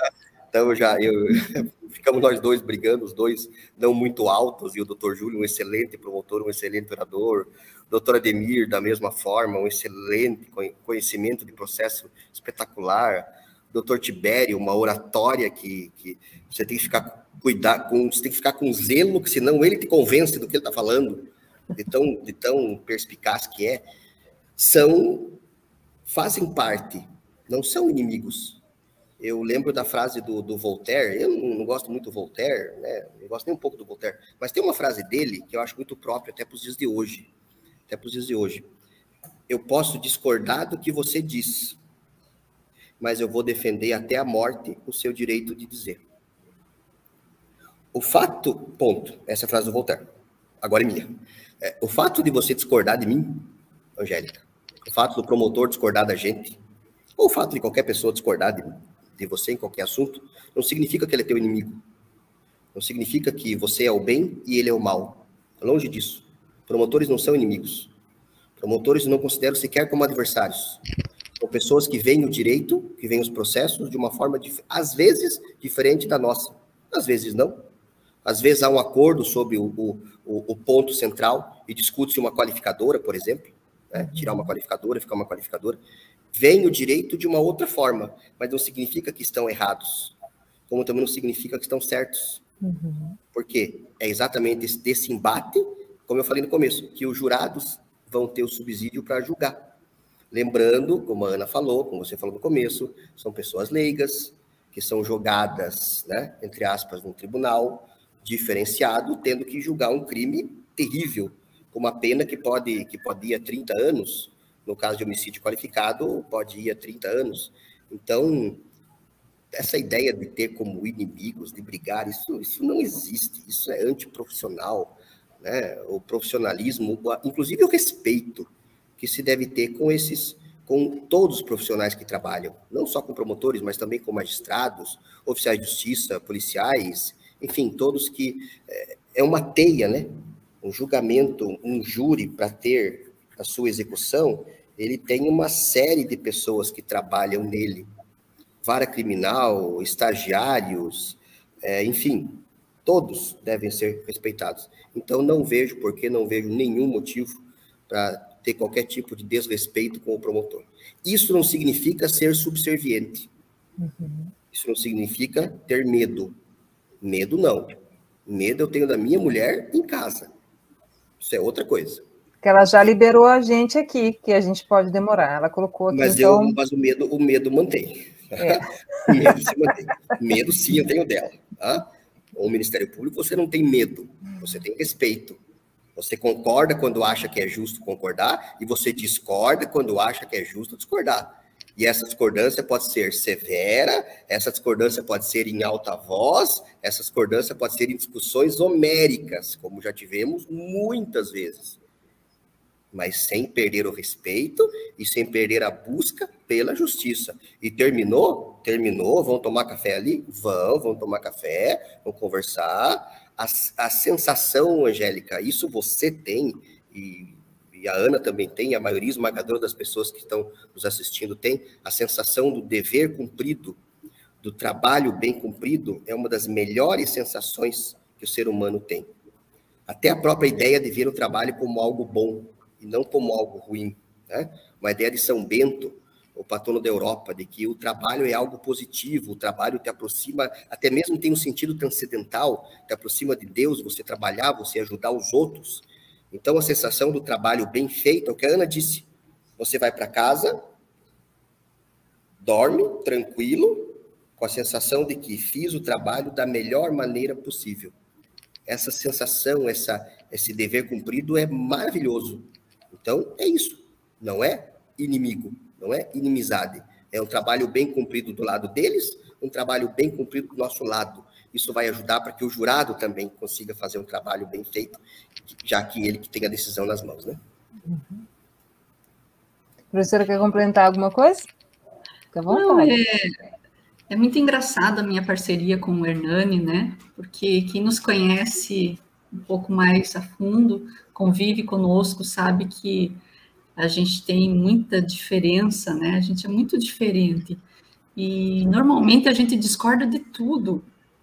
Então já eu, [LAUGHS] ficamos nós dois brigando, os dois não muito altos, e o doutor Júlio, um excelente promotor, um excelente orador, o doutor Ademir, da mesma forma, um excelente conhecimento de processo espetacular, o doutor Tibério, uma oratória que, que você tem que ficar cuidar com, você tem que ficar com zelo, que senão ele te convence do que ele está falando, de tão, de tão perspicaz que é são fazem parte, não são inimigos. Eu lembro da frase do, do Voltaire, eu não, não, gosto muito do Voltaire, né? não gosto nem um pouco do Voltaire, mas tem uma frase dele que eu acho muito própria até para os dias de hoje. Até para os dias de hoje. Eu posso discordar do que você diz, mas eu vou defender até a morte o seu direito de dizer. O fato, ponto, essa é a frase do Voltaire, agora é minha. É, o fato de você discordar de mim, Angélica, o fato do promotor discordar da gente, ou o fato de qualquer pessoa discordar de, de você em qualquer assunto, não significa que ele é teu inimigo. Não significa que você é o bem e ele é o mal. Longe disso. Promotores não são inimigos. Promotores não considero sequer como adversários. São pessoas que veem o direito, que veem os processos de uma forma, às vezes, diferente da nossa. Às vezes não. Às vezes há um acordo sobre o, o, o ponto central e discute-se uma qualificadora, por exemplo né? tirar uma qualificadora, ficar uma qualificadora, vem o direito de uma outra forma, mas não significa que estão errados, como também não significa que estão certos. Uhum. Porque é exatamente esse, desse embate, como eu falei no começo, que os jurados vão ter o subsídio para julgar. Lembrando, como a Ana falou, como você falou no começo, são pessoas leigas, que são jogadas, né, entre aspas, num tribunal diferenciado, tendo que julgar um crime terrível, com uma pena que pode, que pode ir a 30 anos, no caso de homicídio qualificado, pode ir a 30 anos. Então, essa ideia de ter como inimigos, de brigar, isso, isso não existe, isso é antiprofissional. Né? O profissionalismo, inclusive o respeito que se deve ter com esses, com todos os profissionais que trabalham, não só com promotores, mas também com magistrados, oficiais de justiça, policiais, enfim, todos que é, é uma teia, né? um julgamento, um júri para ter a sua execução, ele tem uma série de pessoas que trabalham nele. Vara criminal, estagiários, é, enfim, Todos devem ser respeitados. Então, não vejo por que, não vejo nenhum motivo para ter qualquer tipo de desrespeito com o promotor. Isso não significa ser subserviente. Uhum. Isso não significa ter medo. Medo não. Medo eu tenho da minha mulher em casa. Isso é outra coisa. Que ela já liberou a gente aqui, que a gente pode demorar. Ela colocou aqui. Mas, então... eu, mas o medo, o medo mantém. É. [LAUGHS] medo se mantém. Medo sim, eu tenho dela. Tá? O Ministério Público, você não tem medo, você tem respeito. Você concorda quando acha que é justo concordar e você discorda quando acha que é justo discordar. E essa discordância pode ser severa, essa discordância pode ser em alta voz, essa discordância pode ser em discussões homéricas, como já tivemos muitas vezes mas sem perder o respeito e sem perder a busca pela justiça. E terminou? Terminou, vão tomar café ali? Vão, vão tomar café, vão conversar. A, a sensação, Angélica, isso você tem, e, e a Ana também tem, a maioria esmagadora das pessoas que estão nos assistindo tem, a sensação do dever cumprido, do trabalho bem cumprido, é uma das melhores sensações que o ser humano tem. Até a própria ideia de ver o trabalho como algo bom, e não como algo ruim. Né? Uma ideia de São Bento, o patrono da Europa, de que o trabalho é algo positivo, o trabalho te aproxima, até mesmo tem um sentido transcendental, te aproxima de Deus, você trabalhar, você ajudar os outros. Então, a sensação do trabalho bem feito, é o que a Ana disse. Você vai para casa, dorme tranquilo, com a sensação de que fiz o trabalho da melhor maneira possível. Essa sensação, essa, esse dever cumprido é maravilhoso. Então, é isso. Não é inimigo, não é inimizade. É um trabalho bem cumprido do lado deles, um trabalho bem cumprido do nosso lado. Isso vai ajudar para que o jurado também consiga fazer um trabalho bem feito, já que ele que tem a decisão nas mãos, né? Uhum. Professora, quer complementar alguma coisa? Fica à vontade. Não, é, é muito engraçado a minha parceria com o Hernani, né? Porque quem nos conhece um pouco mais a fundo convive conosco sabe que a gente tem muita diferença, né? A gente é muito diferente. E normalmente a gente discorda de tudo,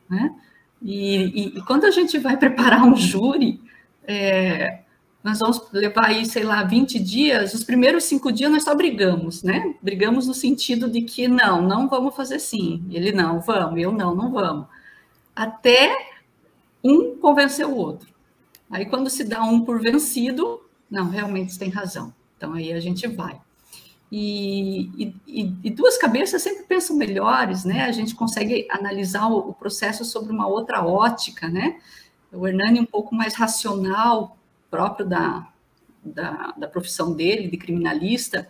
né? E, e, e quando a gente vai [LAUGHS] preparar um júri, é, nós vamos levar aí, sei lá, 20 dias, os primeiros cinco dias nós só brigamos, né? Brigamos no sentido de que não, não vamos fazer sim. Ele não, vamos, eu não, não vamos. Até um convencer o outro. Aí, quando se dá um por vencido, não, realmente você tem razão. Então, aí a gente vai. E, e, e, duas cabeças sempre pensam melhores, né? A gente consegue analisar o, o, processo sobre uma outra ótica, né? O Hernani um pouco mais racional, próprio da, da, da profissão dele, de criminalista.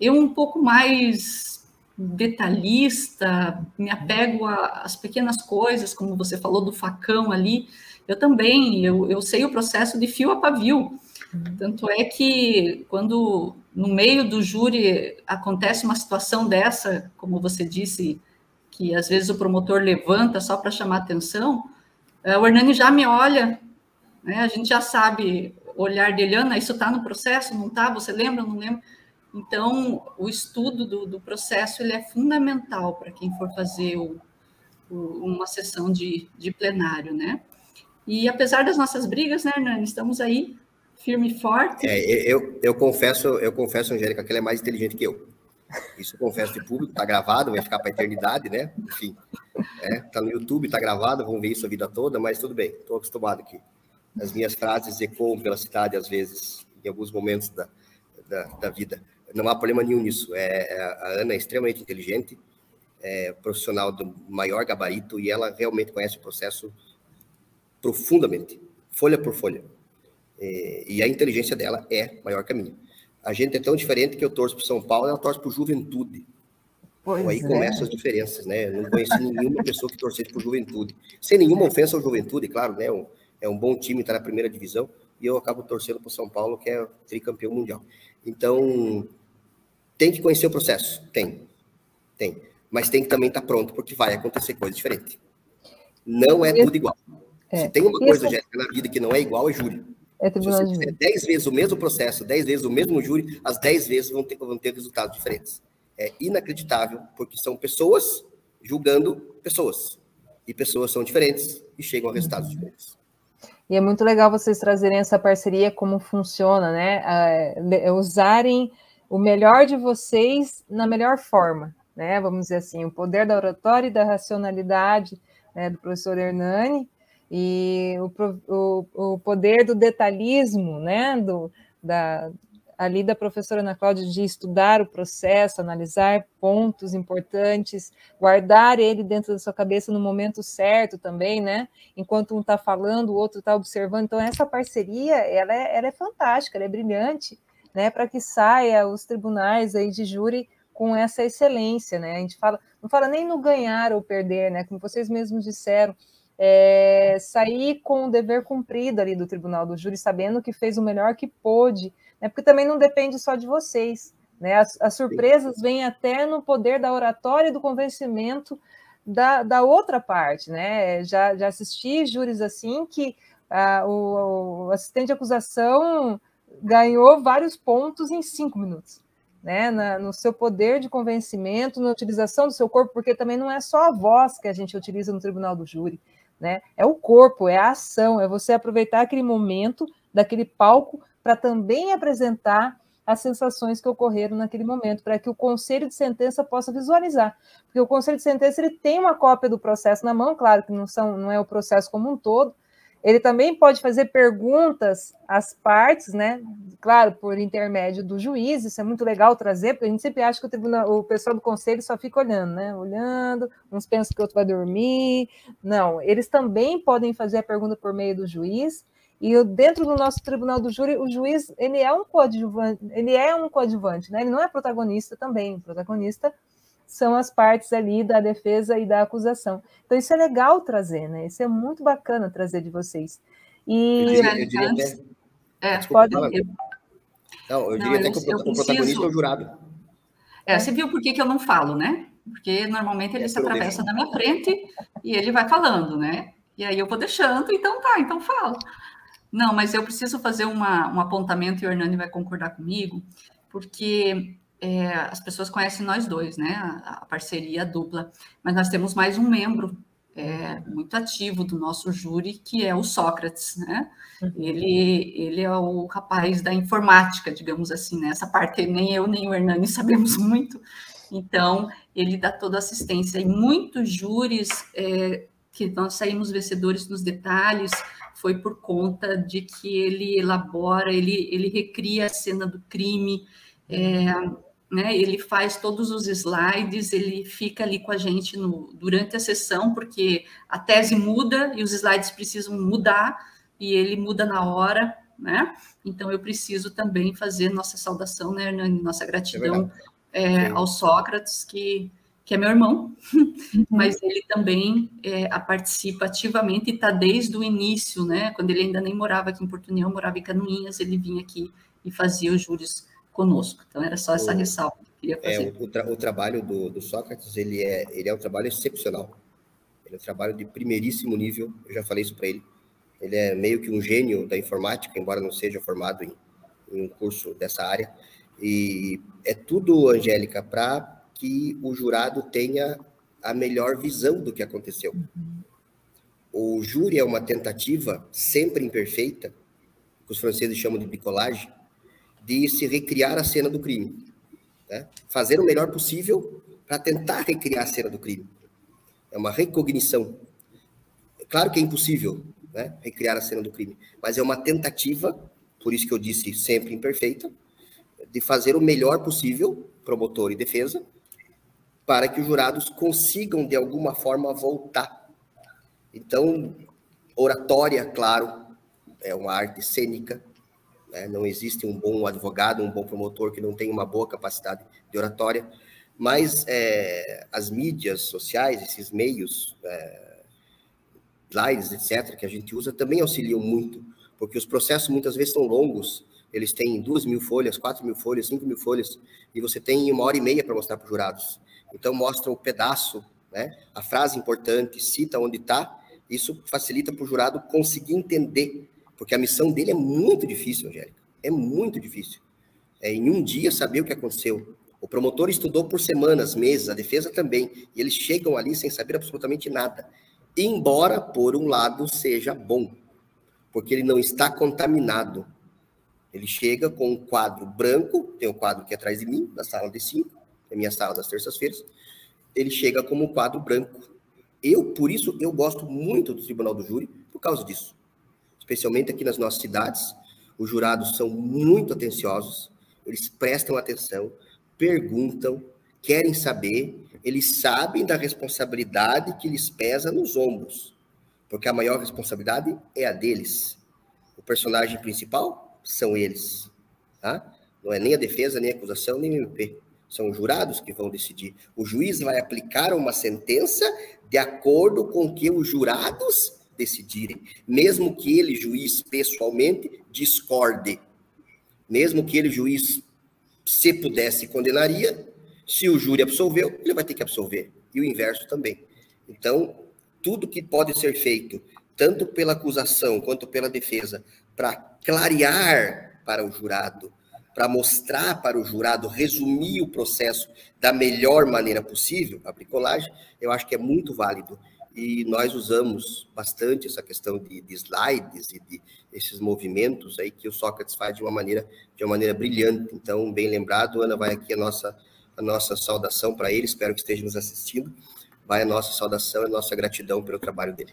Eu um pouco mais detalhista, me apego às pequenas coisas, como você falou do facão ali, eu também, eu, eu sei o processo de fio a pavio. Uhum. Tanto é que quando no meio do júri acontece uma situação dessa, como você disse, que às vezes o promotor levanta só para chamar atenção, é, o Hernani já me olha, né? a gente já sabe o olhar dele, Ana, isso está no processo, não está? Você lembra, não lembra? Então, o estudo do, do processo ele é fundamental para quem for fazer o, o, uma sessão de, de plenário, né? E apesar das nossas brigas, né, Hernani, estamos aí firme e forte. É, eu, eu confesso, eu confesso, Angélica, que ela é mais inteligente que eu. Isso eu confesso de público, tá gravado, vai ficar para eternidade, né? Enfim, é, tá no YouTube, tá gravado, vão ver isso a vida toda, mas tudo bem, estou acostumado aqui. As minhas frases ecoam pela cidade, às vezes, em alguns momentos da, da, da vida. Não há problema nenhum nisso. É, é a Ana é extremamente inteligente, é profissional do maior gabarito e ela realmente conhece o processo profundamente, folha por folha. É, e a inteligência dela é maior que a minha. A gente é tão diferente que eu torço para São Paulo, ela torce para Juventude. Pois então, aí é. começam as diferenças, né? Eu não conheci nenhuma pessoa que torcesse por Juventude. Sem nenhuma ofensa ao Juventude, claro, né? Um, é um bom time, está na primeira divisão, e eu acabo torcendo para São Paulo, que é tricampeão mundial. Então, tem que conhecer o processo? Tem. Tem. Mas tem que também estar tá pronto, porque vai acontecer coisa diferente. Não é tudo igual. É. Se tem uma coisa. Jéssica, na vida que não é igual, é júri. É Se você fizer 10 vezes o mesmo processo, 10 vezes o mesmo júri, as 10 vezes vão ter, vão ter resultados diferentes. É inacreditável, porque são pessoas julgando pessoas. e pessoas são diferentes e chegam a resultados diferentes. E é muito legal vocês trazerem essa parceria, como funciona, né? Uh, usarem o melhor de vocês na melhor forma, né? Vamos dizer assim, o poder da oratória e da racionalidade né, do professor Hernani e o, o, o poder do detalhismo, né? Do, da, ali da professora Ana Cláudia de estudar o processo, analisar pontos importantes, guardar ele dentro da sua cabeça no momento certo também, né? Enquanto um está falando, o outro está observando. Então, essa parceria, ela é, ela é fantástica, ela é brilhante, né? Para que saia os tribunais aí de júri com essa excelência, né? A gente fala, não fala nem no ganhar ou perder, né? Como vocês mesmos disseram, é, sair com o dever cumprido ali do tribunal do júri, sabendo que fez o melhor que pôde, né? porque também não depende só de vocês. Né? As, as surpresas vêm até no poder da oratória e do convencimento da, da outra parte. Né? Já, já assisti júris assim que ah, o, o assistente de acusação ganhou vários pontos em cinco minutos. Né, na, no seu poder de convencimento, na utilização do seu corpo, porque também não é só a voz que a gente utiliza no tribunal do júri, né? É o corpo, é a ação, é você aproveitar aquele momento daquele palco para também apresentar as sensações que ocorreram naquele momento, para que o conselho de sentença possa visualizar. Porque o conselho de sentença ele tem uma cópia do processo na mão, claro que não, são, não é o processo como um todo, ele também pode fazer perguntas às partes, né? Claro, por intermédio do juiz, isso é muito legal trazer, porque a gente sempre acha que o, tribunal, o pessoal do conselho só fica olhando, né? Olhando, uns pensam que o outro vai dormir. Não, eles também podem fazer a pergunta por meio do juiz, e dentro do nosso tribunal do júri, o juiz ele é um coadjuvante, ele é um coadjuvante, né? Ele não é protagonista também. O protagonista são as partes ali da defesa e da acusação. Então isso é legal trazer, né? Isso é muito bacana trazer de vocês. E eu diria, eu diria até, é, pode. Não, eu diria não, até que o, protagonista é o jurado. É, você viu por que, que eu não falo, né? Porque normalmente ele é se atravessa na minha frente e ele vai falando, né? E aí eu vou deixando, então tá, então fala. Não, mas eu preciso fazer uma, um apontamento e o Hernani vai concordar comigo, porque é, as pessoas conhecem nós dois, né? A, a, parceria dupla, mas nós temos mais um membro é, muito ativo do nosso júri, que é o Sócrates, né? Uhum. Ele, ele é o rapaz da informática, digamos assim, né? Essa parte nem eu nem o Hernani [LAUGHS] sabemos muito, então ele dá toda a assistência. E muitos júris é, que nós saímos vencedores nos detalhes, foi por conta de que ele elabora, ele, ele recria a cena do crime, é, né, ele faz todos os slides, ele fica ali com a gente no, durante a sessão, porque a tese muda e os slides precisam mudar, e ele muda na hora, né? Então eu preciso também fazer nossa saudação, né, nossa gratidão é é, ao Sócrates, que que é meu irmão, uhum. mas ele também é, participa ativamente e está desde o início, né? Quando ele ainda nem morava aqui em Porto União, morava em Canoinhas, ele vinha aqui e fazia os júris conosco. Então era só essa o, ressalva que eu queria é, fazer. É, o, tra o trabalho do, do, Sócrates ele é ele é um trabalho excepcional. Ele é um trabalho de primeiríssimo nível. Eu já falei isso para ele. Ele é meio que um gênio da informática, embora não seja formado em, em um curso dessa área. E é tudo, Angélica, para que o jurado tenha a melhor visão do que aconteceu. O júri é uma tentativa, sempre imperfeita, que os franceses chamam de picolagem, de se recriar a cena do crime. Né? Fazer o melhor possível para tentar recriar a cena do crime. É uma recognição. Claro que é impossível né, recriar a cena do crime, mas é uma tentativa, por isso que eu disse sempre imperfeita, de fazer o melhor possível, promotor e defesa, para que os jurados consigam, de alguma forma, voltar. Então, oratória, claro, é uma arte cênica, né? não existe um bom advogado, um bom promotor que não tenha uma boa capacidade de oratória, mas é, as mídias sociais, esses meios, é, slides, etc., que a gente usa, também auxiliam muito, porque os processos muitas vezes são longos, eles têm duas mil folhas, quatro mil folhas, cinco mil folhas, e você tem uma hora e meia para mostrar para os jurados. Então, mostra o pedaço, né? a frase importante, cita onde está. Isso facilita para o jurado conseguir entender, porque a missão dele é muito difícil, Angélica. É muito difícil. É em um dia saber o que aconteceu. O promotor estudou por semanas, meses, a defesa também, e eles chegam ali sem saber absolutamente nada. embora por um lado seja bom, porque ele não está contaminado. Ele chega com um quadro branco, tem um quadro aqui atrás de mim, na sala de cinco, é minha sala das terças-feiras. Ele chega como um quadro branco. Eu, por isso, eu gosto muito do Tribunal do Júri, por causa disso. Especialmente aqui nas nossas cidades, os jurados são muito atenciosos, eles prestam atenção, perguntam, querem saber, eles sabem da responsabilidade que lhes pesa nos ombros, porque a maior responsabilidade é a deles. O personagem principal são eles, tá? Não é nem a defesa, nem a acusação, nem o MP. São os jurados que vão decidir. O juiz vai aplicar uma sentença de acordo com o que os jurados decidirem, mesmo que ele, juiz, pessoalmente, discorde. Mesmo que ele, juiz, se pudesse, condenaria. Se o júri absolveu, ele vai ter que absolver. E o inverso também. Então, tudo que pode ser feito, tanto pela acusação quanto pela defesa, para clarear para o jurado para mostrar para o jurado, resumir o processo da melhor maneira possível, a bricolagem, eu acho que é muito válido. E nós usamos bastante essa questão de, de slides e de esses movimentos aí que o Sócrates faz de uma maneira de uma maneira brilhante. Então, bem lembrado, Ana, vai aqui a nossa a nossa saudação para ele, espero que esteja nos assistindo. Vai a nossa saudação e a nossa gratidão pelo trabalho dele.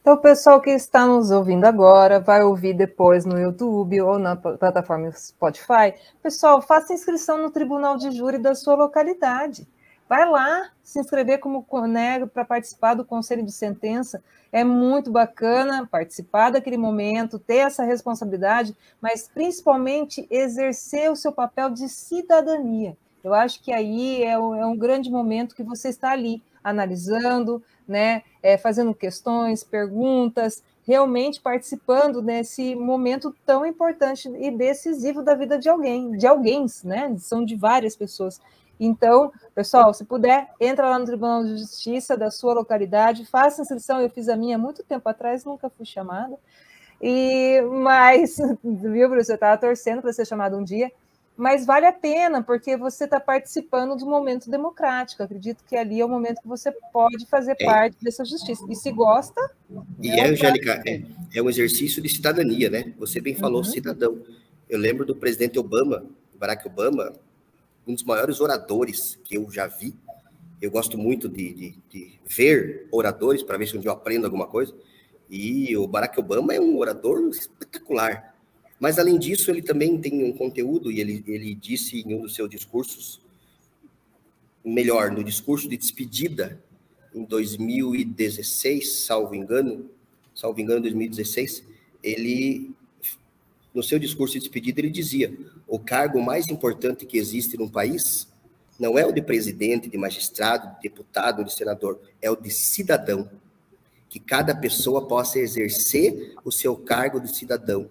Então, pessoal que está nos ouvindo agora, vai ouvir depois no YouTube ou na plataforma Spotify. Pessoal, faça inscrição no Tribunal de Júri da sua localidade. Vai lá se inscrever como né, para participar do Conselho de Sentença. É muito bacana participar daquele momento, ter essa responsabilidade, mas principalmente exercer o seu papel de cidadania. Eu acho que aí é um, é um grande momento que você está ali analisando, né, é, fazendo questões, perguntas, realmente participando nesse momento tão importante e decisivo da vida de alguém, de alguém, né? São de várias pessoas. Então, pessoal, se puder, entra lá no Tribunal de Justiça da sua localidade, faça inscrição. Eu fiz a minha muito tempo atrás, nunca fui chamada. E mas, [LAUGHS] viu, eu estava torcendo para ser chamada um dia mas vale a pena, porque você está participando do momento democrático. Acredito que ali é o momento que você pode fazer é. parte dessa justiça. E se gosta. E, é, Angélica, é, é, um exercício de cidadania, né? Você bem falou, uhum. cidadão. Eu lembro do presidente Obama, Barack Obama, um dos maiores oradores que eu já vi. Eu gosto muito de, de, de ver oradores para ver se um dia eu aprendo alguma coisa. E o Barack Obama é um orador espetacular mas, além disso, ele também tem um conteúdo, e ele, ele disse em um dos seus discursos, melhor, no discurso de despedida, em 2016, salvo engano, salvo engano, 2016, ele, no seu discurso de despedida, ele dizia: o cargo mais importante que existe num país não é o de presidente, de magistrado, de deputado, de senador, é o de cidadão. Que cada pessoa possa exercer o seu cargo de cidadão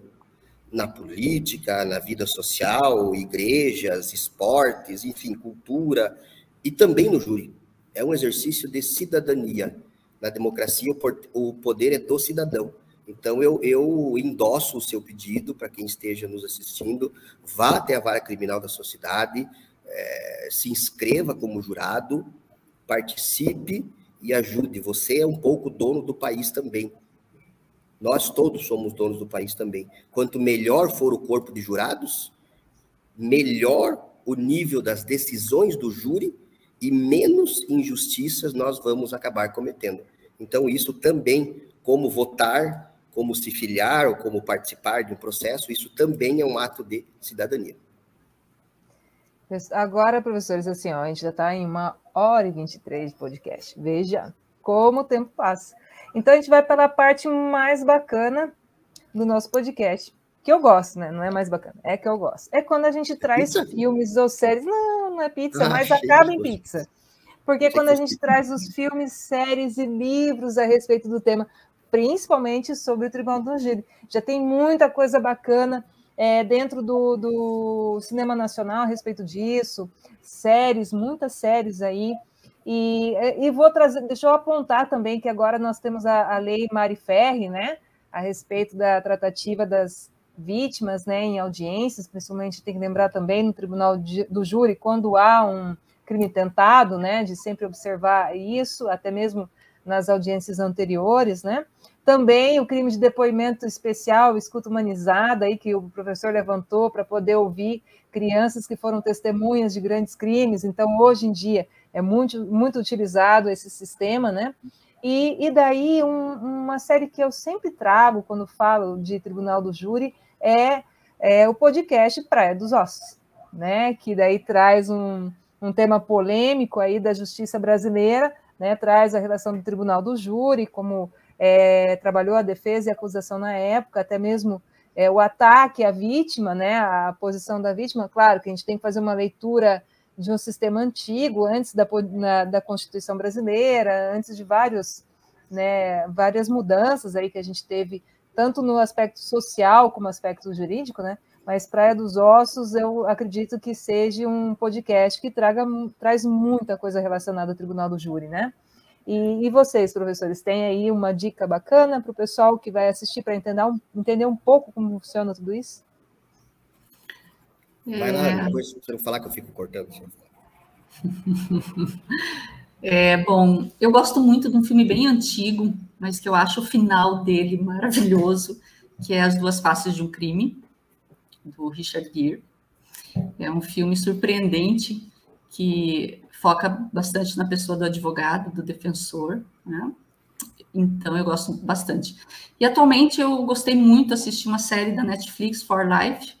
na política, na vida social, igrejas, esportes, enfim, cultura, e também no júri. É um exercício de cidadania. Na democracia, o poder é do cidadão. Então, eu, eu endosso o seu pedido para quem esteja nos assistindo, vá até a vara criminal da sociedade, é, se inscreva como jurado, participe e ajude. Você é um pouco dono do país também. Nós todos somos donos do país também. Quanto melhor for o corpo de jurados, melhor o nível das decisões do júri e menos injustiças nós vamos acabar cometendo. Então, isso também, como votar, como se filiar ou como participar de um processo, isso também é um ato de cidadania. Agora, professores, assim, ó, a gente já está em uma hora e 23 de podcast. Veja como o tempo passa. Então a gente vai pela parte mais bacana do nosso podcast, que eu gosto, né? Não é mais bacana, é que eu gosto. É quando a gente traz pizza? filmes ou séries. Não, não é pizza, ah, mas acaba em pizza. Porque quando a gente traz os filmes, séries e livros a respeito do tema, principalmente sobre o Tribunal do Júri, já tem muita coisa bacana é, dentro do, do cinema nacional a respeito disso, séries, muitas séries aí. E, e vou trazer, deixa eu apontar também que agora nós temos a, a lei Mari Ferri, né, a respeito da tratativa das vítimas, né, em audiências, principalmente tem que lembrar também no Tribunal do Júri, quando há um crime tentado, né, de sempre observar isso, até mesmo nas audiências anteriores, né? Também o crime de depoimento especial, escuta humanizada, aí que o professor levantou para poder ouvir crianças que foram testemunhas de grandes crimes. Então, hoje em dia, é muito, muito utilizado esse sistema, né? E, e daí, um, uma série que eu sempre trago quando falo de Tribunal do Júri é, é o podcast Praia dos Ossos, né? Que daí traz um, um tema polêmico aí da justiça brasileira, né? Traz a relação do Tribunal do Júri, como é, trabalhou a defesa e a acusação na época, até mesmo é, o ataque à vítima, né, a posição da vítima, claro que a gente tem que fazer uma leitura de um sistema antigo, antes da, na, da Constituição brasileira, antes de vários, né, várias mudanças aí que a gente teve, tanto no aspecto social como aspecto jurídico, né, mas Praia dos Ossos eu acredito que seja um podcast que traga, traz muita coisa relacionada ao Tribunal do Júri, né, e, e, vocês, professores, têm aí uma dica bacana para o pessoal que vai assistir para entender, um, entender um pouco como funciona tudo isso? Vai lá, é. depois você não falar que eu fico cortando. [LAUGHS] É, bom, eu gosto muito de um filme bem antigo, mas que eu acho o final dele maravilhoso, que é As Duas Faces de um Crime, do Richard Gere. É um filme surpreendente que foca bastante na pessoa do advogado, do defensor, né? Então eu gosto bastante. E atualmente eu gostei muito de assistir uma série da Netflix, For Life,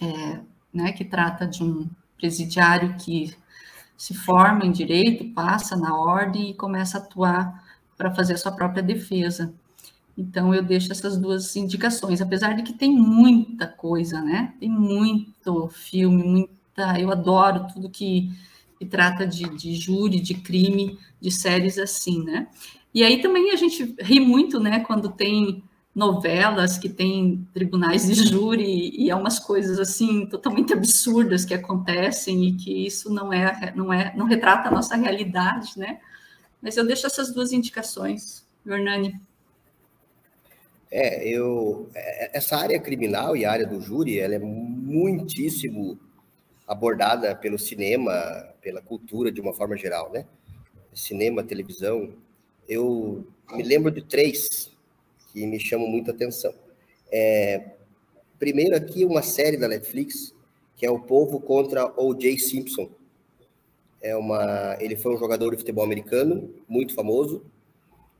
é, né, que trata de um presidiário que se forma em direito, passa na ordem e começa a atuar para fazer a sua própria defesa. Então eu deixo essas duas indicações, apesar de que tem muita coisa, né? Tem muito filme, muita. Eu adoro tudo que que trata de, de júri, de crime, de séries assim, né? E aí também a gente ri muito, né, quando tem novelas que tem tribunais de júri e é umas coisas assim totalmente absurdas que acontecem e que isso não é não é não retrata a nossa realidade, né? Mas eu deixo essas duas indicações, Hernani. É, eu é, essa área criminal e a área do júri, ela é muitíssimo abordada pelo cinema, pela cultura de uma forma geral, né? Cinema, televisão. Eu me lembro de três que me chamam muita atenção. É, primeiro aqui uma série da Netflix que é o Povo contra O.J. Simpson. É uma, ele foi um jogador de futebol americano muito famoso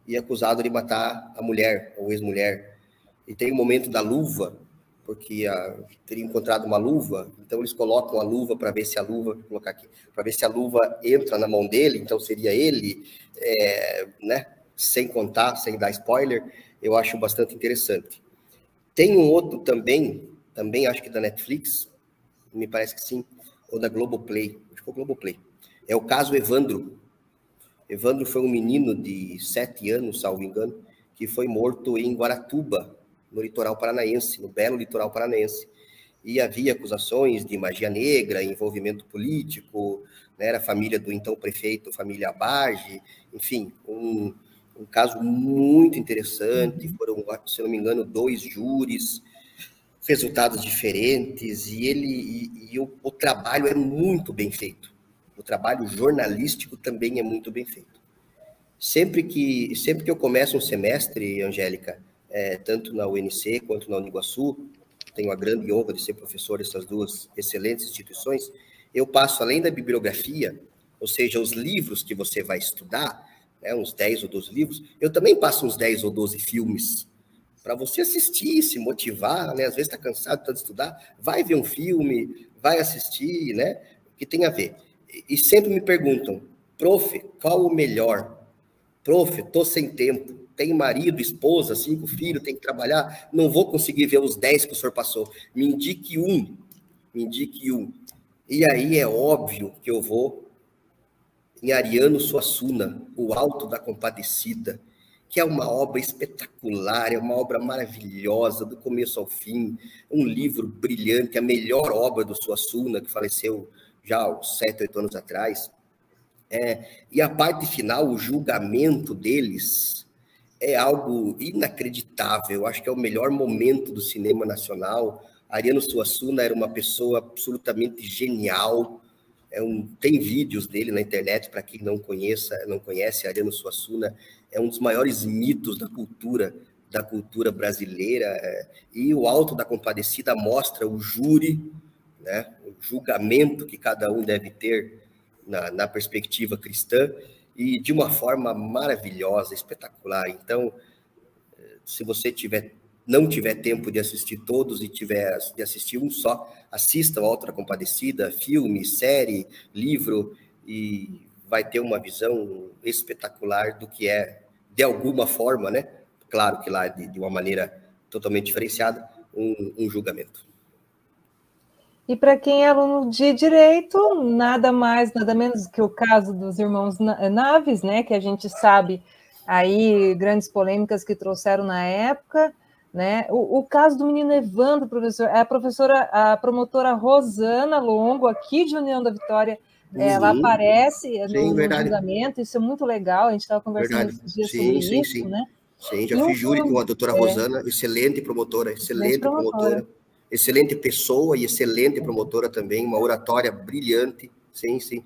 e acusado de matar a mulher, ou ex-mulher. E tem o momento da luva porque a, teria encontrado uma luva, então eles colocam a luva para ver se a luva, vou colocar aqui, para ver se a luva entra na mão dele, então seria ele, é, né? Sem contar, sem dar spoiler, eu acho bastante interessante. Tem um outro também, também acho que da Netflix, me parece que sim, ou da Globoplay, acho que é o Globoplay. É o caso Evandro. Evandro foi um menino de sete anos, salvo engano, que foi morto em Guaratuba, no litoral paranaense, no belo litoral paranaense. E havia acusações de magia negra, envolvimento político, né, era família do então prefeito, família Abage, enfim, um, um caso muito interessante. Foram, se não me engano, dois júris, resultados diferentes, e ele e, e o, o trabalho é muito bem feito. O trabalho jornalístico também é muito bem feito. Sempre que, sempre que eu começo um semestre, Angélica, é, tanto na UNC quanto na Uniguaçu, tenho a grande honra de ser professor dessas duas excelentes instituições, eu passo, além da bibliografia, ou seja, os livros que você vai estudar, né, uns 10 ou 12 livros, eu também passo uns 10 ou 12 filmes para você assistir, se motivar, né? Às vezes está cansado de estudar, vai ver um filme, vai assistir, né? Que tem a ver. E sempre me perguntam, prof, qual o melhor? Prof, tô sem tempo tem marido, esposa, cinco filhos, tem que trabalhar, não vou conseguir ver os dez que o senhor passou. Me indique um, me indique um. E aí é óbvio que eu vou em Ariano Suassuna, O Alto da Compadecida, que é uma obra espetacular, é uma obra maravilhosa, do começo ao fim, um livro brilhante, a melhor obra do Suassuna, que faleceu já há sete, oito anos atrás. É, e a parte final, o julgamento deles, é algo inacreditável. Acho que é o melhor momento do cinema nacional. Ariano Suassuna era uma pessoa absolutamente genial, é um, tem vídeos dele na internet, para quem não conheça, não conhece, Ariano Suassuna é um dos maiores mitos da cultura da cultura brasileira, é, e o Alto da Compadecida mostra o júri, né, o julgamento que cada um deve ter na, na perspectiva cristã, e de uma forma maravilhosa, espetacular. Então, se você tiver não tiver tempo de assistir todos e tiver de assistir um só, assista o Alto da Compadecida, filme, série, livro, e vai ter uma visão espetacular do que é, de alguma forma, né? Claro que lá de, de uma maneira totalmente diferenciada, um, um julgamento. E para quem é aluno de direito, nada mais, nada menos que o caso dos irmãos Naves, né? Que a gente sabe aí grandes polêmicas que trouxeram na época né? O, o, caso do menino Evandro, professor, é a professora, a promotora Rosana Longo, aqui de União da Vitória, uhum. ela aparece sim, no, no julgamento, isso é muito legal, a gente estava conversando esses dias sim, sobre sim, isso, sim. né? Sim, já e fiz júri com a doutora é. Rosana, excelente promotora, excelente promotora. promotora, excelente pessoa e excelente promotora também, uma oratória brilhante, sim, sim.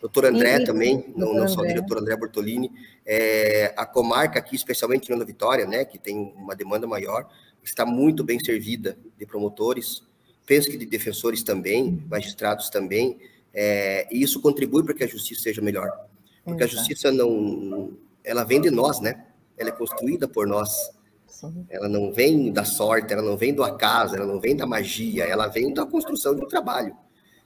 Doutor André e, também, não, não só o diretor André Bortolini. É, a comarca aqui, especialmente da Vitória, né, que tem uma demanda maior, está muito bem servida de promotores, penso que de defensores também, magistrados também, é, e isso contribui para que a justiça seja melhor. Porque Exato. a justiça não, ela vem de nós, né? Ela é construída por nós. Sim. Ela não vem da sorte, ela não vem do acaso, ela não vem da magia, ela vem da construção de um trabalho.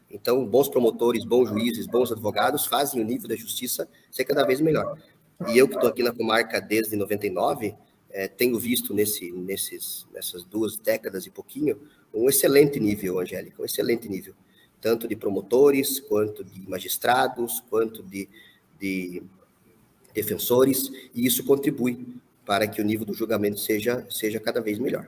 Então, bons promotores, bons juízes, bons advogados fazem o nível da justiça ser cada vez melhor. E eu que estou aqui na comarca desde 99, é, tenho visto nesse, nesses, nessas duas décadas e pouquinho um excelente nível, Angélica, um excelente nível, tanto de promotores, quanto de magistrados, quanto de, de defensores, e isso contribui para que o nível do julgamento seja, seja cada vez melhor.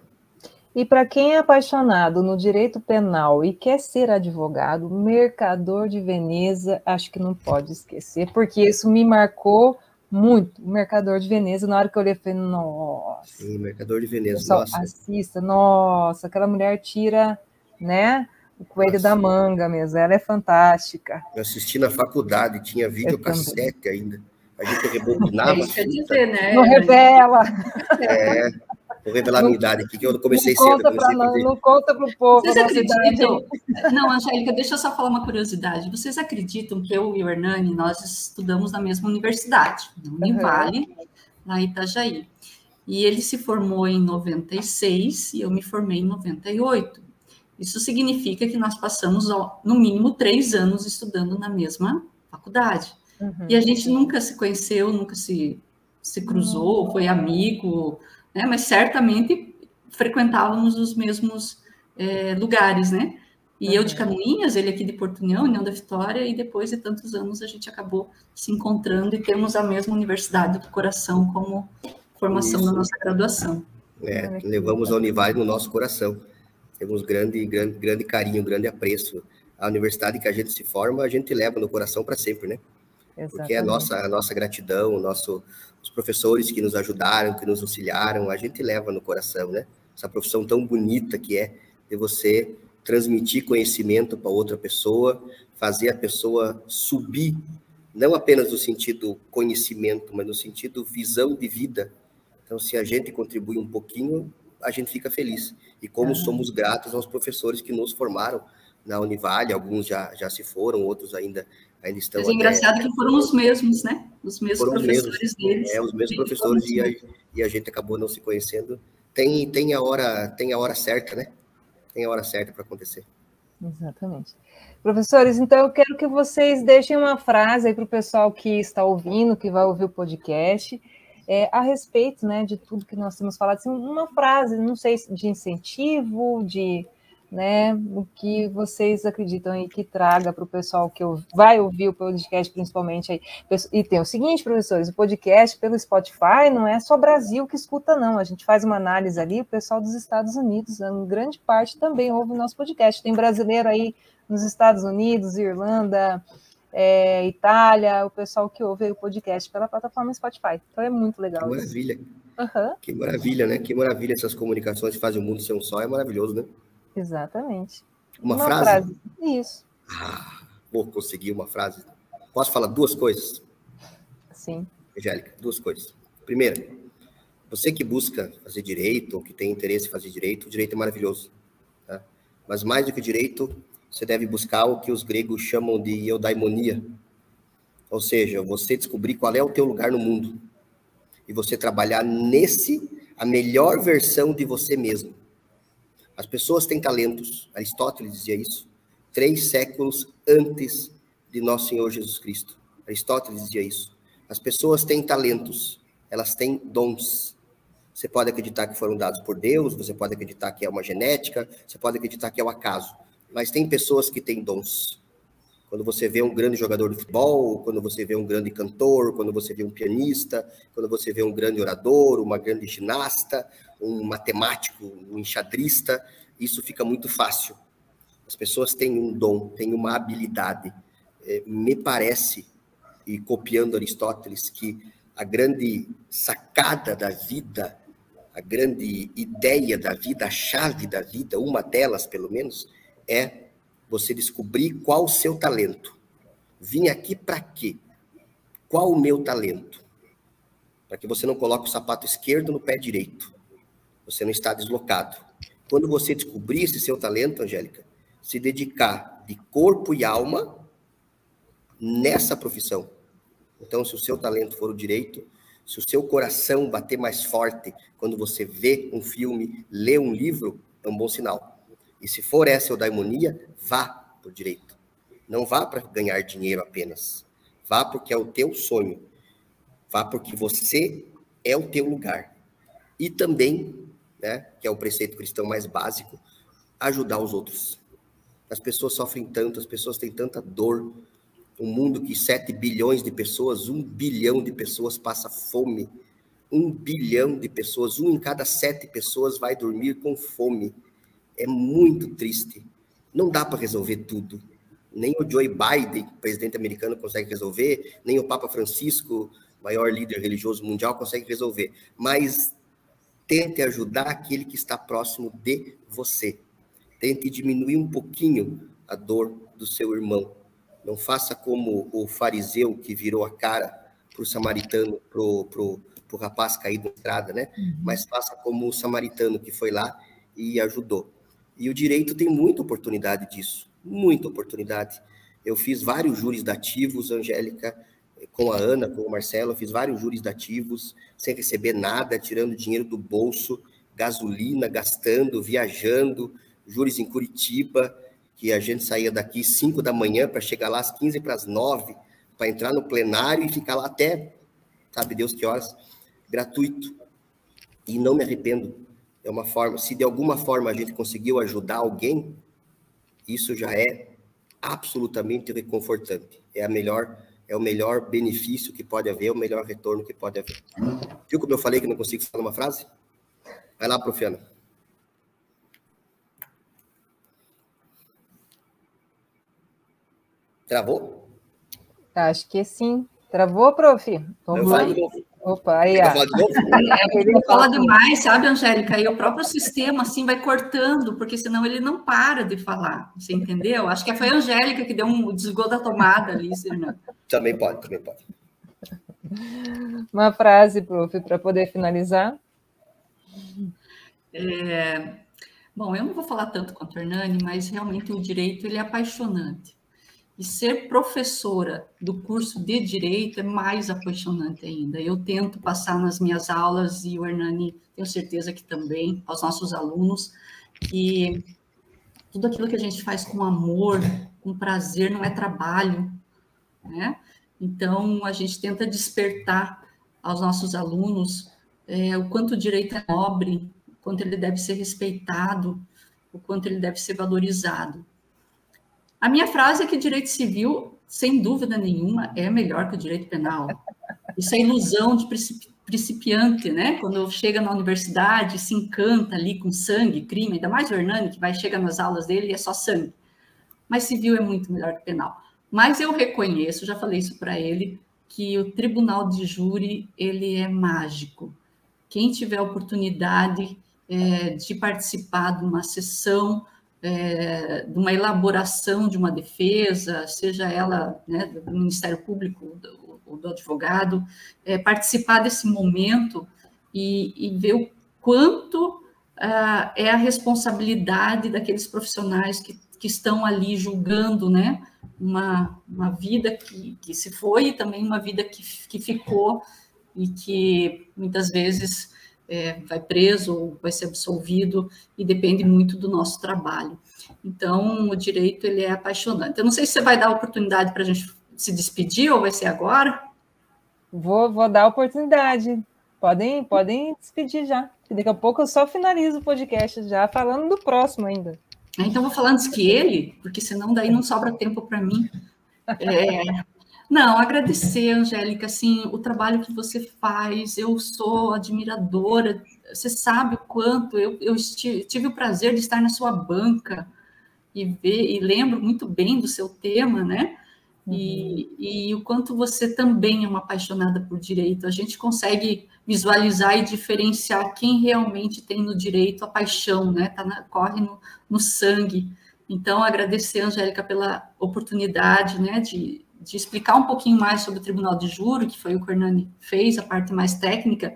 E para quem é apaixonado no direito penal e quer ser advogado, Mercador de Veneza, acho que não pode esquecer, porque isso me marcou muito. O Mercador de Veneza, na hora que eu olhei, eu falei, nossa. Sim, Mercador de Veneza, Pessoal, nossa. Assista, nossa, aquela mulher tira, né? O coelho nossa. da manga mesmo, ela é fantástica. Eu assisti na faculdade, tinha videocassete ainda. A gente rebobinava. É quer dizer, né? Não revela. É. Vou revelar a minha idade aqui, que eu comecei não cedo. Comecei não, não conta para o povo. Vocês acreditam? [LAUGHS] Não, Angélica, deixa eu só falar uma curiosidade. Vocês acreditam que eu e o Hernani, nós estudamos na mesma universidade, no Univale, uhum. lá em Itajaí. E ele se formou em 96 e eu me formei em 98. Isso significa que nós passamos, no mínimo, três anos estudando na mesma faculdade. Uhum. E a gente nunca se conheceu, nunca se, se cruzou, uhum. foi amigo, né? Mas certamente frequentávamos os mesmos é, lugares, né? E uhum. eu de Canoinhas, ele aqui de Porto União, União da Vitória, e depois de tantos anos a gente acabou se encontrando e temos a mesma Universidade do Coração como formação Isso. da nossa graduação. É, levamos a Univale no nosso coração. Temos grande, grande, grande carinho, grande apreço. A universidade que a gente se forma, a gente leva no coração para sempre, né? Exatamente. Porque é a nossa, a nossa gratidão, o nosso, os professores que nos ajudaram, que nos auxiliaram, a gente leva no coração, né? Essa profissão tão bonita que é de você transmitir conhecimento para outra pessoa, fazer a pessoa subir, não apenas no sentido conhecimento, mas no sentido visão de vida. Então, se a gente contribui um pouquinho, a gente fica feliz. E como ah. somos gratos aos professores que nos formaram na Univale, alguns já, já se foram, outros ainda ainda estão. Mas é engraçado que foram os mesmos, né? Os mesmos professores mesmos, deles. É, os mesmos professores e a, e a gente acabou não se conhecendo. Tem, tem, a hora, tem a hora certa, né? Tem a hora certa para acontecer. Exatamente. Professores, então eu quero que vocês deixem uma frase aí para o pessoal que está ouvindo, que vai ouvir o podcast, é, a respeito né, de tudo que nós temos falado. Assim, uma frase, não sei, de incentivo, de né? O que vocês acreditam aí que traga para o pessoal que vai ouvir o podcast, principalmente aí. E tem o seguinte, professores, o podcast pelo Spotify não é só Brasil que escuta, não. A gente faz uma análise ali, o pessoal dos Estados Unidos, em grande parte também ouve o nosso podcast. Tem brasileiro aí nos Estados Unidos, Irlanda, é, Itália, o pessoal que ouve o podcast pela plataforma Spotify. Então é muito legal. Que maravilha. Uhum. Que maravilha, né? Que maravilha essas comunicações que fazem o mundo ser um só, é maravilhoso, né? Exatamente. Uma, Uma frase? frase? Isso. Ah, vou conseguir uma frase. Posso falar duas coisas? Sim. Angélica, duas coisas. Primeira, você que busca fazer direito, ou que tem interesse em fazer direito, o direito é maravilhoso. Tá? Mas mais do que direito, você deve buscar o que os gregos chamam de eudaimonia. Ou seja, você descobrir qual é o teu lugar no mundo. E você trabalhar nesse, a melhor versão de você mesmo. As pessoas têm talentos. Aristóteles dizia isso. Três séculos antes de nosso Senhor Jesus Cristo. Aristóteles dizia isso. As pessoas têm talentos. Elas têm dons. Você pode acreditar que foram dados por Deus, você pode acreditar que é uma genética, você pode acreditar que é o um acaso. Mas tem pessoas que têm dons. Quando você vê um grande jogador de futebol, quando você vê um grande cantor, quando você vê um pianista, quando você vê um grande orador, uma grande ginasta, um matemático, um enxadrista, isso fica muito fácil. As pessoas têm um dom, têm uma habilidade. É, me parece, e copiando Aristóteles, que a grande sacada da vida a grande ideia da vida, a chave da vida, uma delas pelo menos, é você descobrir qual o seu talento. Vim aqui para quê? Qual o meu talento? Para que você não coloque o sapato esquerdo no pé direito. Você não está deslocado. Quando você descobrir esse seu talento, Angélica, se dedicar de corpo e alma nessa profissão. Então, se o seu talento for o direito, se o seu coração bater mais forte quando você vê um filme, lê um livro, é um bom sinal. E se for essa eudaimonia, vá o direito. Não vá para ganhar dinheiro apenas. Vá porque é o teu sonho. Vá porque você é o teu lugar. E também, né, que é o preceito cristão mais básico, ajudar os outros. As pessoas sofrem tanto, as pessoas têm tanta dor, um mundo que 7 bilhões de pessoas, um bilhão de pessoas passa fome. Um bilhão de pessoas, um em cada sete pessoas vai dormir com fome. É muito triste. Não dá para resolver tudo. Nem o Joe Biden, presidente americano, consegue resolver, nem o Papa Francisco, maior líder religioso mundial, consegue resolver. Mas tente ajudar aquele que está próximo de você. Tente diminuir um pouquinho a dor do seu irmão não faça como o fariseu que virou a cara para o samaritano, para o rapaz caído na estrada, né? Uhum. Mas faça como o samaritano que foi lá e ajudou. E o direito tem muita oportunidade disso, muita oportunidade. Eu fiz vários júris dativos, Angélica, com a Ana, com o Marcelo, eu fiz vários júris dativos, sem receber nada, tirando dinheiro do bolso, gasolina, gastando, viajando, júris em Curitiba, que a gente saía daqui 5 da manhã para chegar lá às 15 para as 9, para entrar no plenário e ficar lá até, sabe Deus que horas, gratuito. E não me arrependo. É uma forma, se de alguma forma a gente conseguiu ajudar alguém, isso já é absolutamente reconfortante. É a melhor, é o melhor benefício que pode haver, o melhor retorno que pode haver. Viu como eu falei que não consigo falar uma frase? Vai lá, Profiana. Travou? Acho que sim. Travou, prof? Vamos lá. Opa, aí, ó. É, [LAUGHS] ele fala demais, sabe, Angélica? E o próprio sistema, assim, vai cortando, porque senão ele não para de falar. Você entendeu? Acho que foi a Angélica que deu um desgol da tomada ali, Fernando. Também pode, também pode. Uma frase, prof, para poder finalizar. É, bom, eu não vou falar tanto com a Hernani, mas realmente o direito ele é apaixonante. E ser professora do curso de Direito é mais apaixonante ainda. Eu tento passar nas minhas aulas, e o Hernani, tenho certeza que também, aos nossos alunos, que tudo aquilo que a gente faz com amor, com prazer, não é trabalho, né? Então, a gente tenta despertar aos nossos alunos é, o quanto o direito é nobre, o quanto ele deve ser respeitado, o quanto ele deve ser valorizado. A minha frase é que direito civil, sem dúvida nenhuma, é melhor que o direito penal. Isso é ilusão de principiante, né? Quando chega na universidade, se encanta ali com sangue, crime, ainda mais o Hernani, que vai chega nas aulas dele e é só sangue. Mas civil é muito melhor que penal. Mas eu reconheço, já falei isso para ele, que o tribunal de júri ele é mágico. Quem tiver oportunidade é, de participar de uma sessão é, de uma elaboração de uma defesa, seja ela né, do Ministério Público ou do, do, advogado, é, participar desse momento e, e ver o quanto uh, é a responsabilidade daqueles profissionais que, que estão ali julgando, né, uma, uma vida que, que se foi e também uma vida que, que ficou e que muitas vezes é, vai preso ou vai ser absolvido e depende muito do nosso trabalho. Então, o direito ele é apaixonante. Eu não sei se você vai dar oportunidade para a gente se despedir ou vai ser agora. Vou, vou dar oportunidade. Podem, podem despedir já. Daqui a pouco eu só finalizo o podcast já falando do próximo ainda. Então vou falar antes que ele, porque senão daí não sobra tempo para mim. É, não, agradecer, Angélica, assim, o trabalho que você faz, eu sou admiradora, você sabe o quanto, eu, eu tive o prazer de estar na sua banca e ver, e lembro muito bem do seu tema, né? E, uhum. e, o quanto você também é uma apaixonada por direito. A gente consegue visualizar e diferenciar quem realmente tem no direito a paixão, né? Tá na, corre no, no sangue. Então, agradecer, Angélica, pela oportunidade, né, de, de explicar um pouquinho mais sobre o Tribunal de Júri, que foi o que o Hernani fez, a parte mais técnica,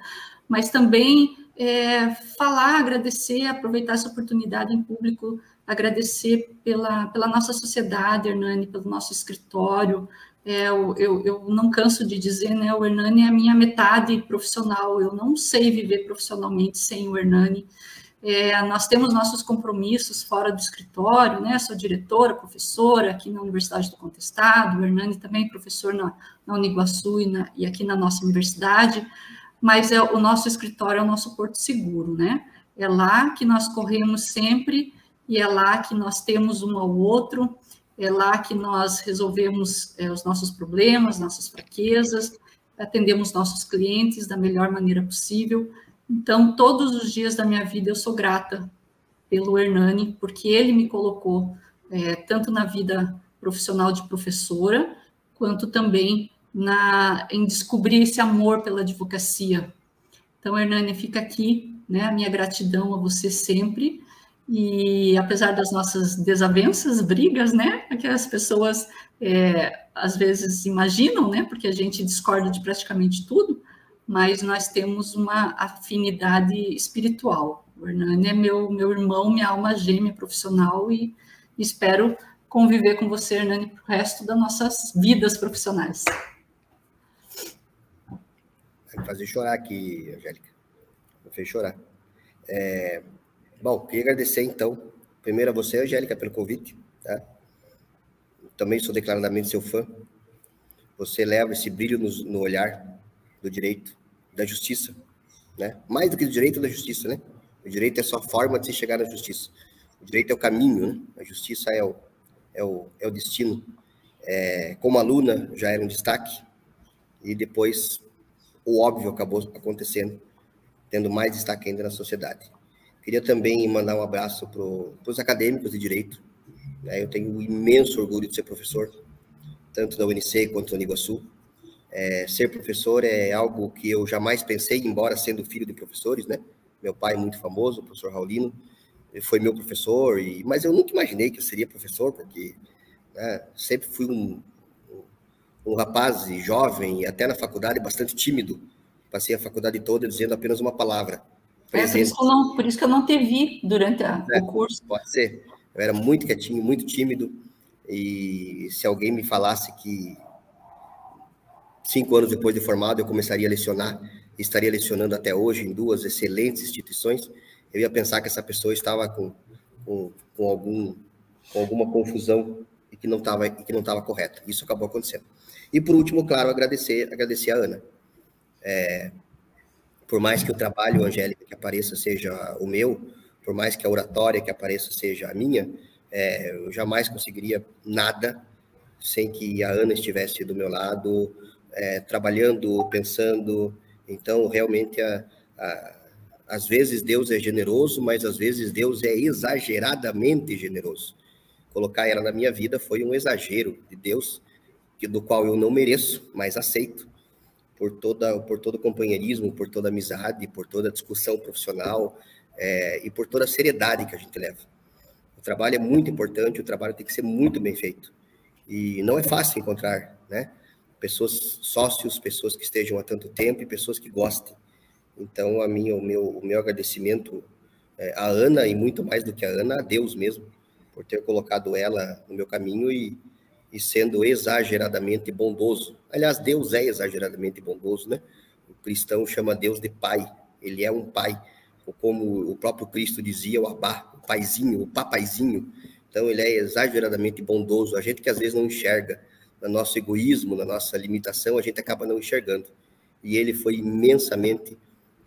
mas também é, falar, agradecer, aproveitar essa oportunidade em público, agradecer pela, pela nossa sociedade, Hernani, pelo nosso escritório. É, eu, eu, eu, não canso de dizer, né, o Hernani é a minha metade profissional, eu não sei viver profissionalmente sem o Hernani. É, nós temos nossos compromissos fora do escritório, né? Sou diretora, professora aqui na Universidade do Contestado, o Hernani também professor na, na Uniguaçu e, na, e aqui na nossa universidade, mas é, o nosso escritório é o nosso porto seguro, né? É lá que nós corremos sempre e é lá que nós temos um ao outro, é lá que nós resolvemos é, os nossos problemas, nossas fraquezas, atendemos nossos clientes da melhor maneira possível. Então, todos os dias da minha vida eu sou grata pelo Hernani, porque ele me colocou é, tanto na vida profissional de professora, quanto também na, em descobrir esse amor pela advocacia. Então, Hernani, fica aqui né, a minha gratidão a você sempre. E apesar das nossas desavenças, brigas, né, que as pessoas é, às vezes imaginam, né, porque a gente discorda de praticamente tudo, mas nós temos uma afinidade espiritual. O Hernani é meu, meu irmão, minha alma gêmea profissional e espero conviver com você, Hernani, para o resto das nossas vidas profissionais. Vai me fazer chorar aqui, Angélica. Vou fazer chorar. É, bom, queria agradecer, então, primeiro a você, Angélica, pelo convite. Tá? Também sou declaradamente seu fã. Você leva esse brilho no, no olhar do direito, da justiça, né? Mais do que do direito, da justiça, né? O direito é só forma de se chegar na justiça. O direito é o caminho, né? A justiça é o, é o, é o destino. É, como aluna, já era um destaque, e depois o óbvio acabou acontecendo, tendo mais destaque ainda na sociedade. Queria também mandar um abraço para os acadêmicos de direito. Né? Eu tenho um imenso orgulho de ser professor, tanto da UNC quanto da Uniguaçu. É, ser professor é algo que eu jamais pensei, embora sendo filho de professores, né? Meu pai é muito famoso, o professor Raulino, foi meu professor, e, mas eu nunca imaginei que eu seria professor, porque né, sempre fui um, um rapaz jovem, e até na faculdade, bastante tímido. Passei a faculdade toda dizendo apenas uma palavra. É, por, isso que eu não, por isso que eu não te vi durante a, é, o curso. Pode ser. Eu era muito quietinho, muito tímido, e se alguém me falasse que Cinco anos depois de formado, eu começaria a lecionar, estaria lecionando até hoje em duas excelentes instituições. Eu ia pensar que essa pessoa estava com, com, com algum, com alguma confusão e que não estava que não estava correta. Isso acabou acontecendo. E por último, claro, agradecer agradecer a Ana. É, por mais que o trabalho, Angélica, que apareça seja o meu, por mais que a oratória que apareça seja a minha, é, eu jamais conseguiria nada sem que a Ana estivesse do meu lado, é, trabalhando, pensando. Então, realmente, a, a, às vezes Deus é generoso, mas às vezes Deus é exageradamente generoso. Colocar ela na minha vida foi um exagero de Deus, que, do qual eu não mereço, mas aceito por toda por todo o companheirismo, por toda amizade, por toda discussão profissional é, e por toda a seriedade que a gente leva. trabalho é muito importante, o trabalho tem que ser muito bem feito. E não é fácil encontrar, né? Pessoas, sócios, pessoas que estejam há tanto tempo e pessoas que gostem. Então, a minha, o, meu, o meu agradecimento é, à Ana, e muito mais do que a Ana, a Deus mesmo, por ter colocado ela no meu caminho e, e sendo exageradamente bondoso. Aliás, Deus é exageradamente bondoso, né? O cristão chama Deus de Pai, ele é um Pai, como o próprio Cristo dizia, o Abá, o paizinho, o papaizinho. Então, ele é exageradamente bondoso. A gente que às vezes não enxerga, no nosso egoísmo, na nossa limitação, a gente acaba não enxergando. E ele foi imensamente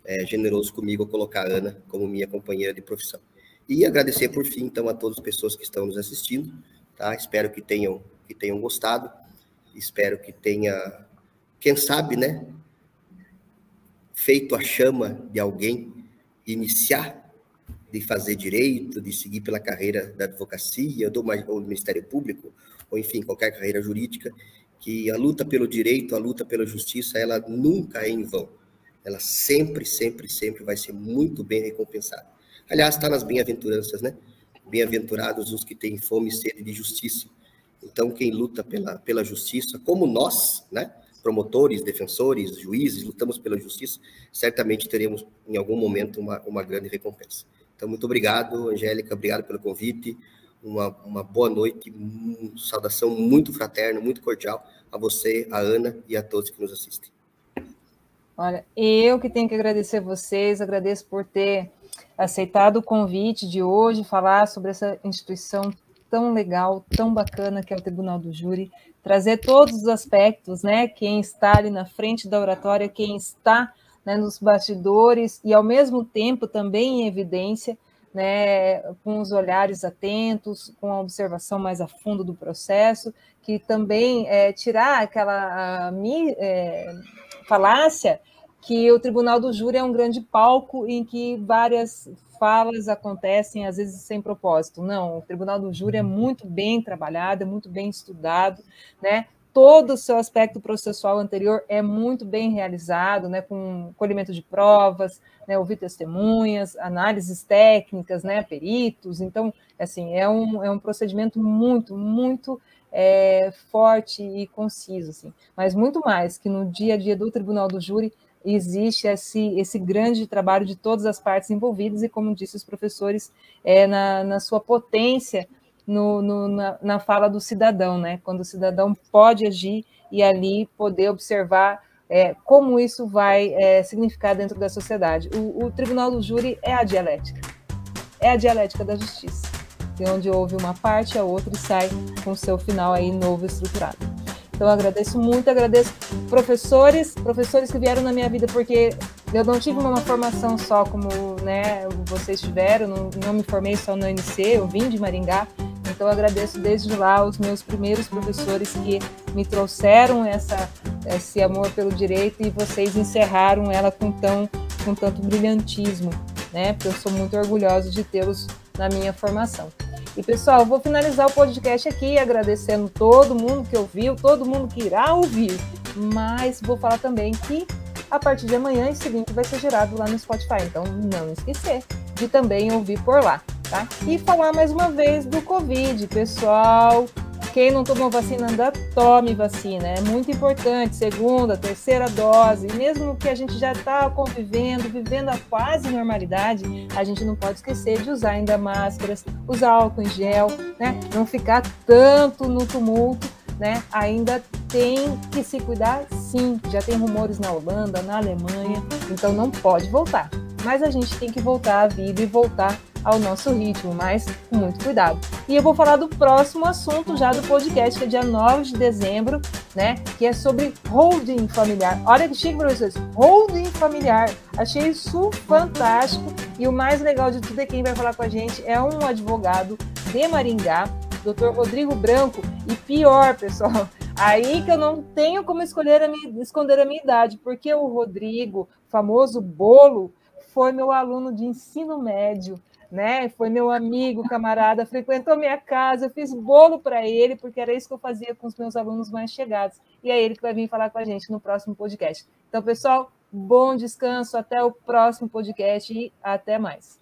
é, generoso comigo ao colocar a Ana como minha companheira de profissão. E agradecer por fim, então, a todas as pessoas que estão nos assistindo, tá? Espero que tenham, que tenham gostado, espero que tenha, quem sabe, né, feito a chama de alguém iniciar de fazer direito, de seguir pela carreira da advocacia, do, ou do Ministério Público, ou enfim, qualquer carreira jurídica, que a luta pelo direito, a luta pela justiça, ela nunca é em vão ela sempre, sempre, sempre vai ser muito bem recompensada. Aliás, está nas bem-aventuranças, né? Bem-aventurados os que têm fome e sede de justiça. Então, quem luta pela, pela justiça, como nós, né? Promotores, defensores, juízes, lutamos pela justiça, certamente teremos em algum momento uma, uma grande recompensa. Então, muito obrigado, Angélica, obrigado pelo convite. Uma, uma boa noite, uma saudação muito fraterna, muito cordial a você, a Ana e a todos que nos assistem. Olha, eu que tenho que agradecer vocês, agradeço por ter aceitado o convite de hoje, falar sobre essa instituição tão legal, tão bacana que é o Tribunal do Júri, trazer todos os aspectos, né? Quem está ali na frente da oratória, quem está né, nos bastidores e ao mesmo tempo também em evidência, né, com os olhares atentos, com a observação mais a fundo do processo, que também é, tirar aquela a, é, falácia que o Tribunal do Júri é um grande palco em que várias falas acontecem, às vezes sem propósito. Não, o Tribunal do Júri é muito bem trabalhado, é muito bem estudado, né? Todo o seu aspecto processual anterior é muito bem realizado, né? Com colhimento de provas, né? ouvir testemunhas, análises técnicas, né? Peritos. Então, assim, é um, é um procedimento muito, muito é, forte e conciso, assim. Mas muito mais que no dia a dia do Tribunal do Júri existe esse, esse grande trabalho de todas as partes envolvidas, e como disse os professores, é, na, na sua potência no, no, na, na, fala do cidadão, né? quando o cidadão pode agir e ali poder observar é, como isso vai é, significar dentro da sociedade. O, o Tribunal do Júri é a dialética, é a dialética da justiça, onde houve uma parte, a outra sai com seu final aí novo estruturado. Então agradeço muito, agradeço professores, professores que vieram na minha vida porque eu não tive uma formação só como né, vocês tiveram, não, não me formei só no UNC, eu vim de Maringá, então eu agradeço desde lá os meus primeiros professores que me trouxeram essa, esse amor pelo direito e vocês encerraram ela com, tão, com tanto brilhantismo, né? Porque eu sou muito orgulhosa de tê-los na minha formação. E pessoal, vou finalizar o podcast aqui agradecendo todo mundo que ouviu, todo mundo que irá ouvir. Mas vou falar também que a partir de amanhã esse link vai ser gerado lá no Spotify. Então não esquecer de também ouvir por lá, tá? E falar mais uma vez do Covid, pessoal. Quem não tomou vacina ainda tome vacina, é muito importante. Segunda, terceira dose, e mesmo que a gente já está convivendo, vivendo a quase normalidade, a gente não pode esquecer de usar ainda máscaras, usar álcool em gel, né? Não ficar tanto no tumulto, né? Ainda tem que se cuidar, sim. Já tem rumores na Holanda, na Alemanha, então não pode voltar. Mas a gente tem que voltar à vida e voltar ao nosso ritmo, mas com muito cuidado. E eu vou falar do próximo assunto já do podcast, que é dia 9 de dezembro, né? Que é sobre holding familiar. Olha que chique, professores! Holding familiar. Achei isso fantástico. E o mais legal de tudo é quem vai falar com a gente é um advogado de Maringá, Dr. Rodrigo Branco. E pior, pessoal, aí que eu não tenho como escolher a minha, esconder a minha idade, porque o Rodrigo, famoso bolo, foi meu aluno de ensino médio né? Foi meu amigo, camarada, frequentou minha casa, eu fiz bolo para ele, porque era isso que eu fazia com os meus alunos mais chegados. E é ele que vai vir falar com a gente no próximo podcast. Então, pessoal, bom descanso, até o próximo podcast e até mais.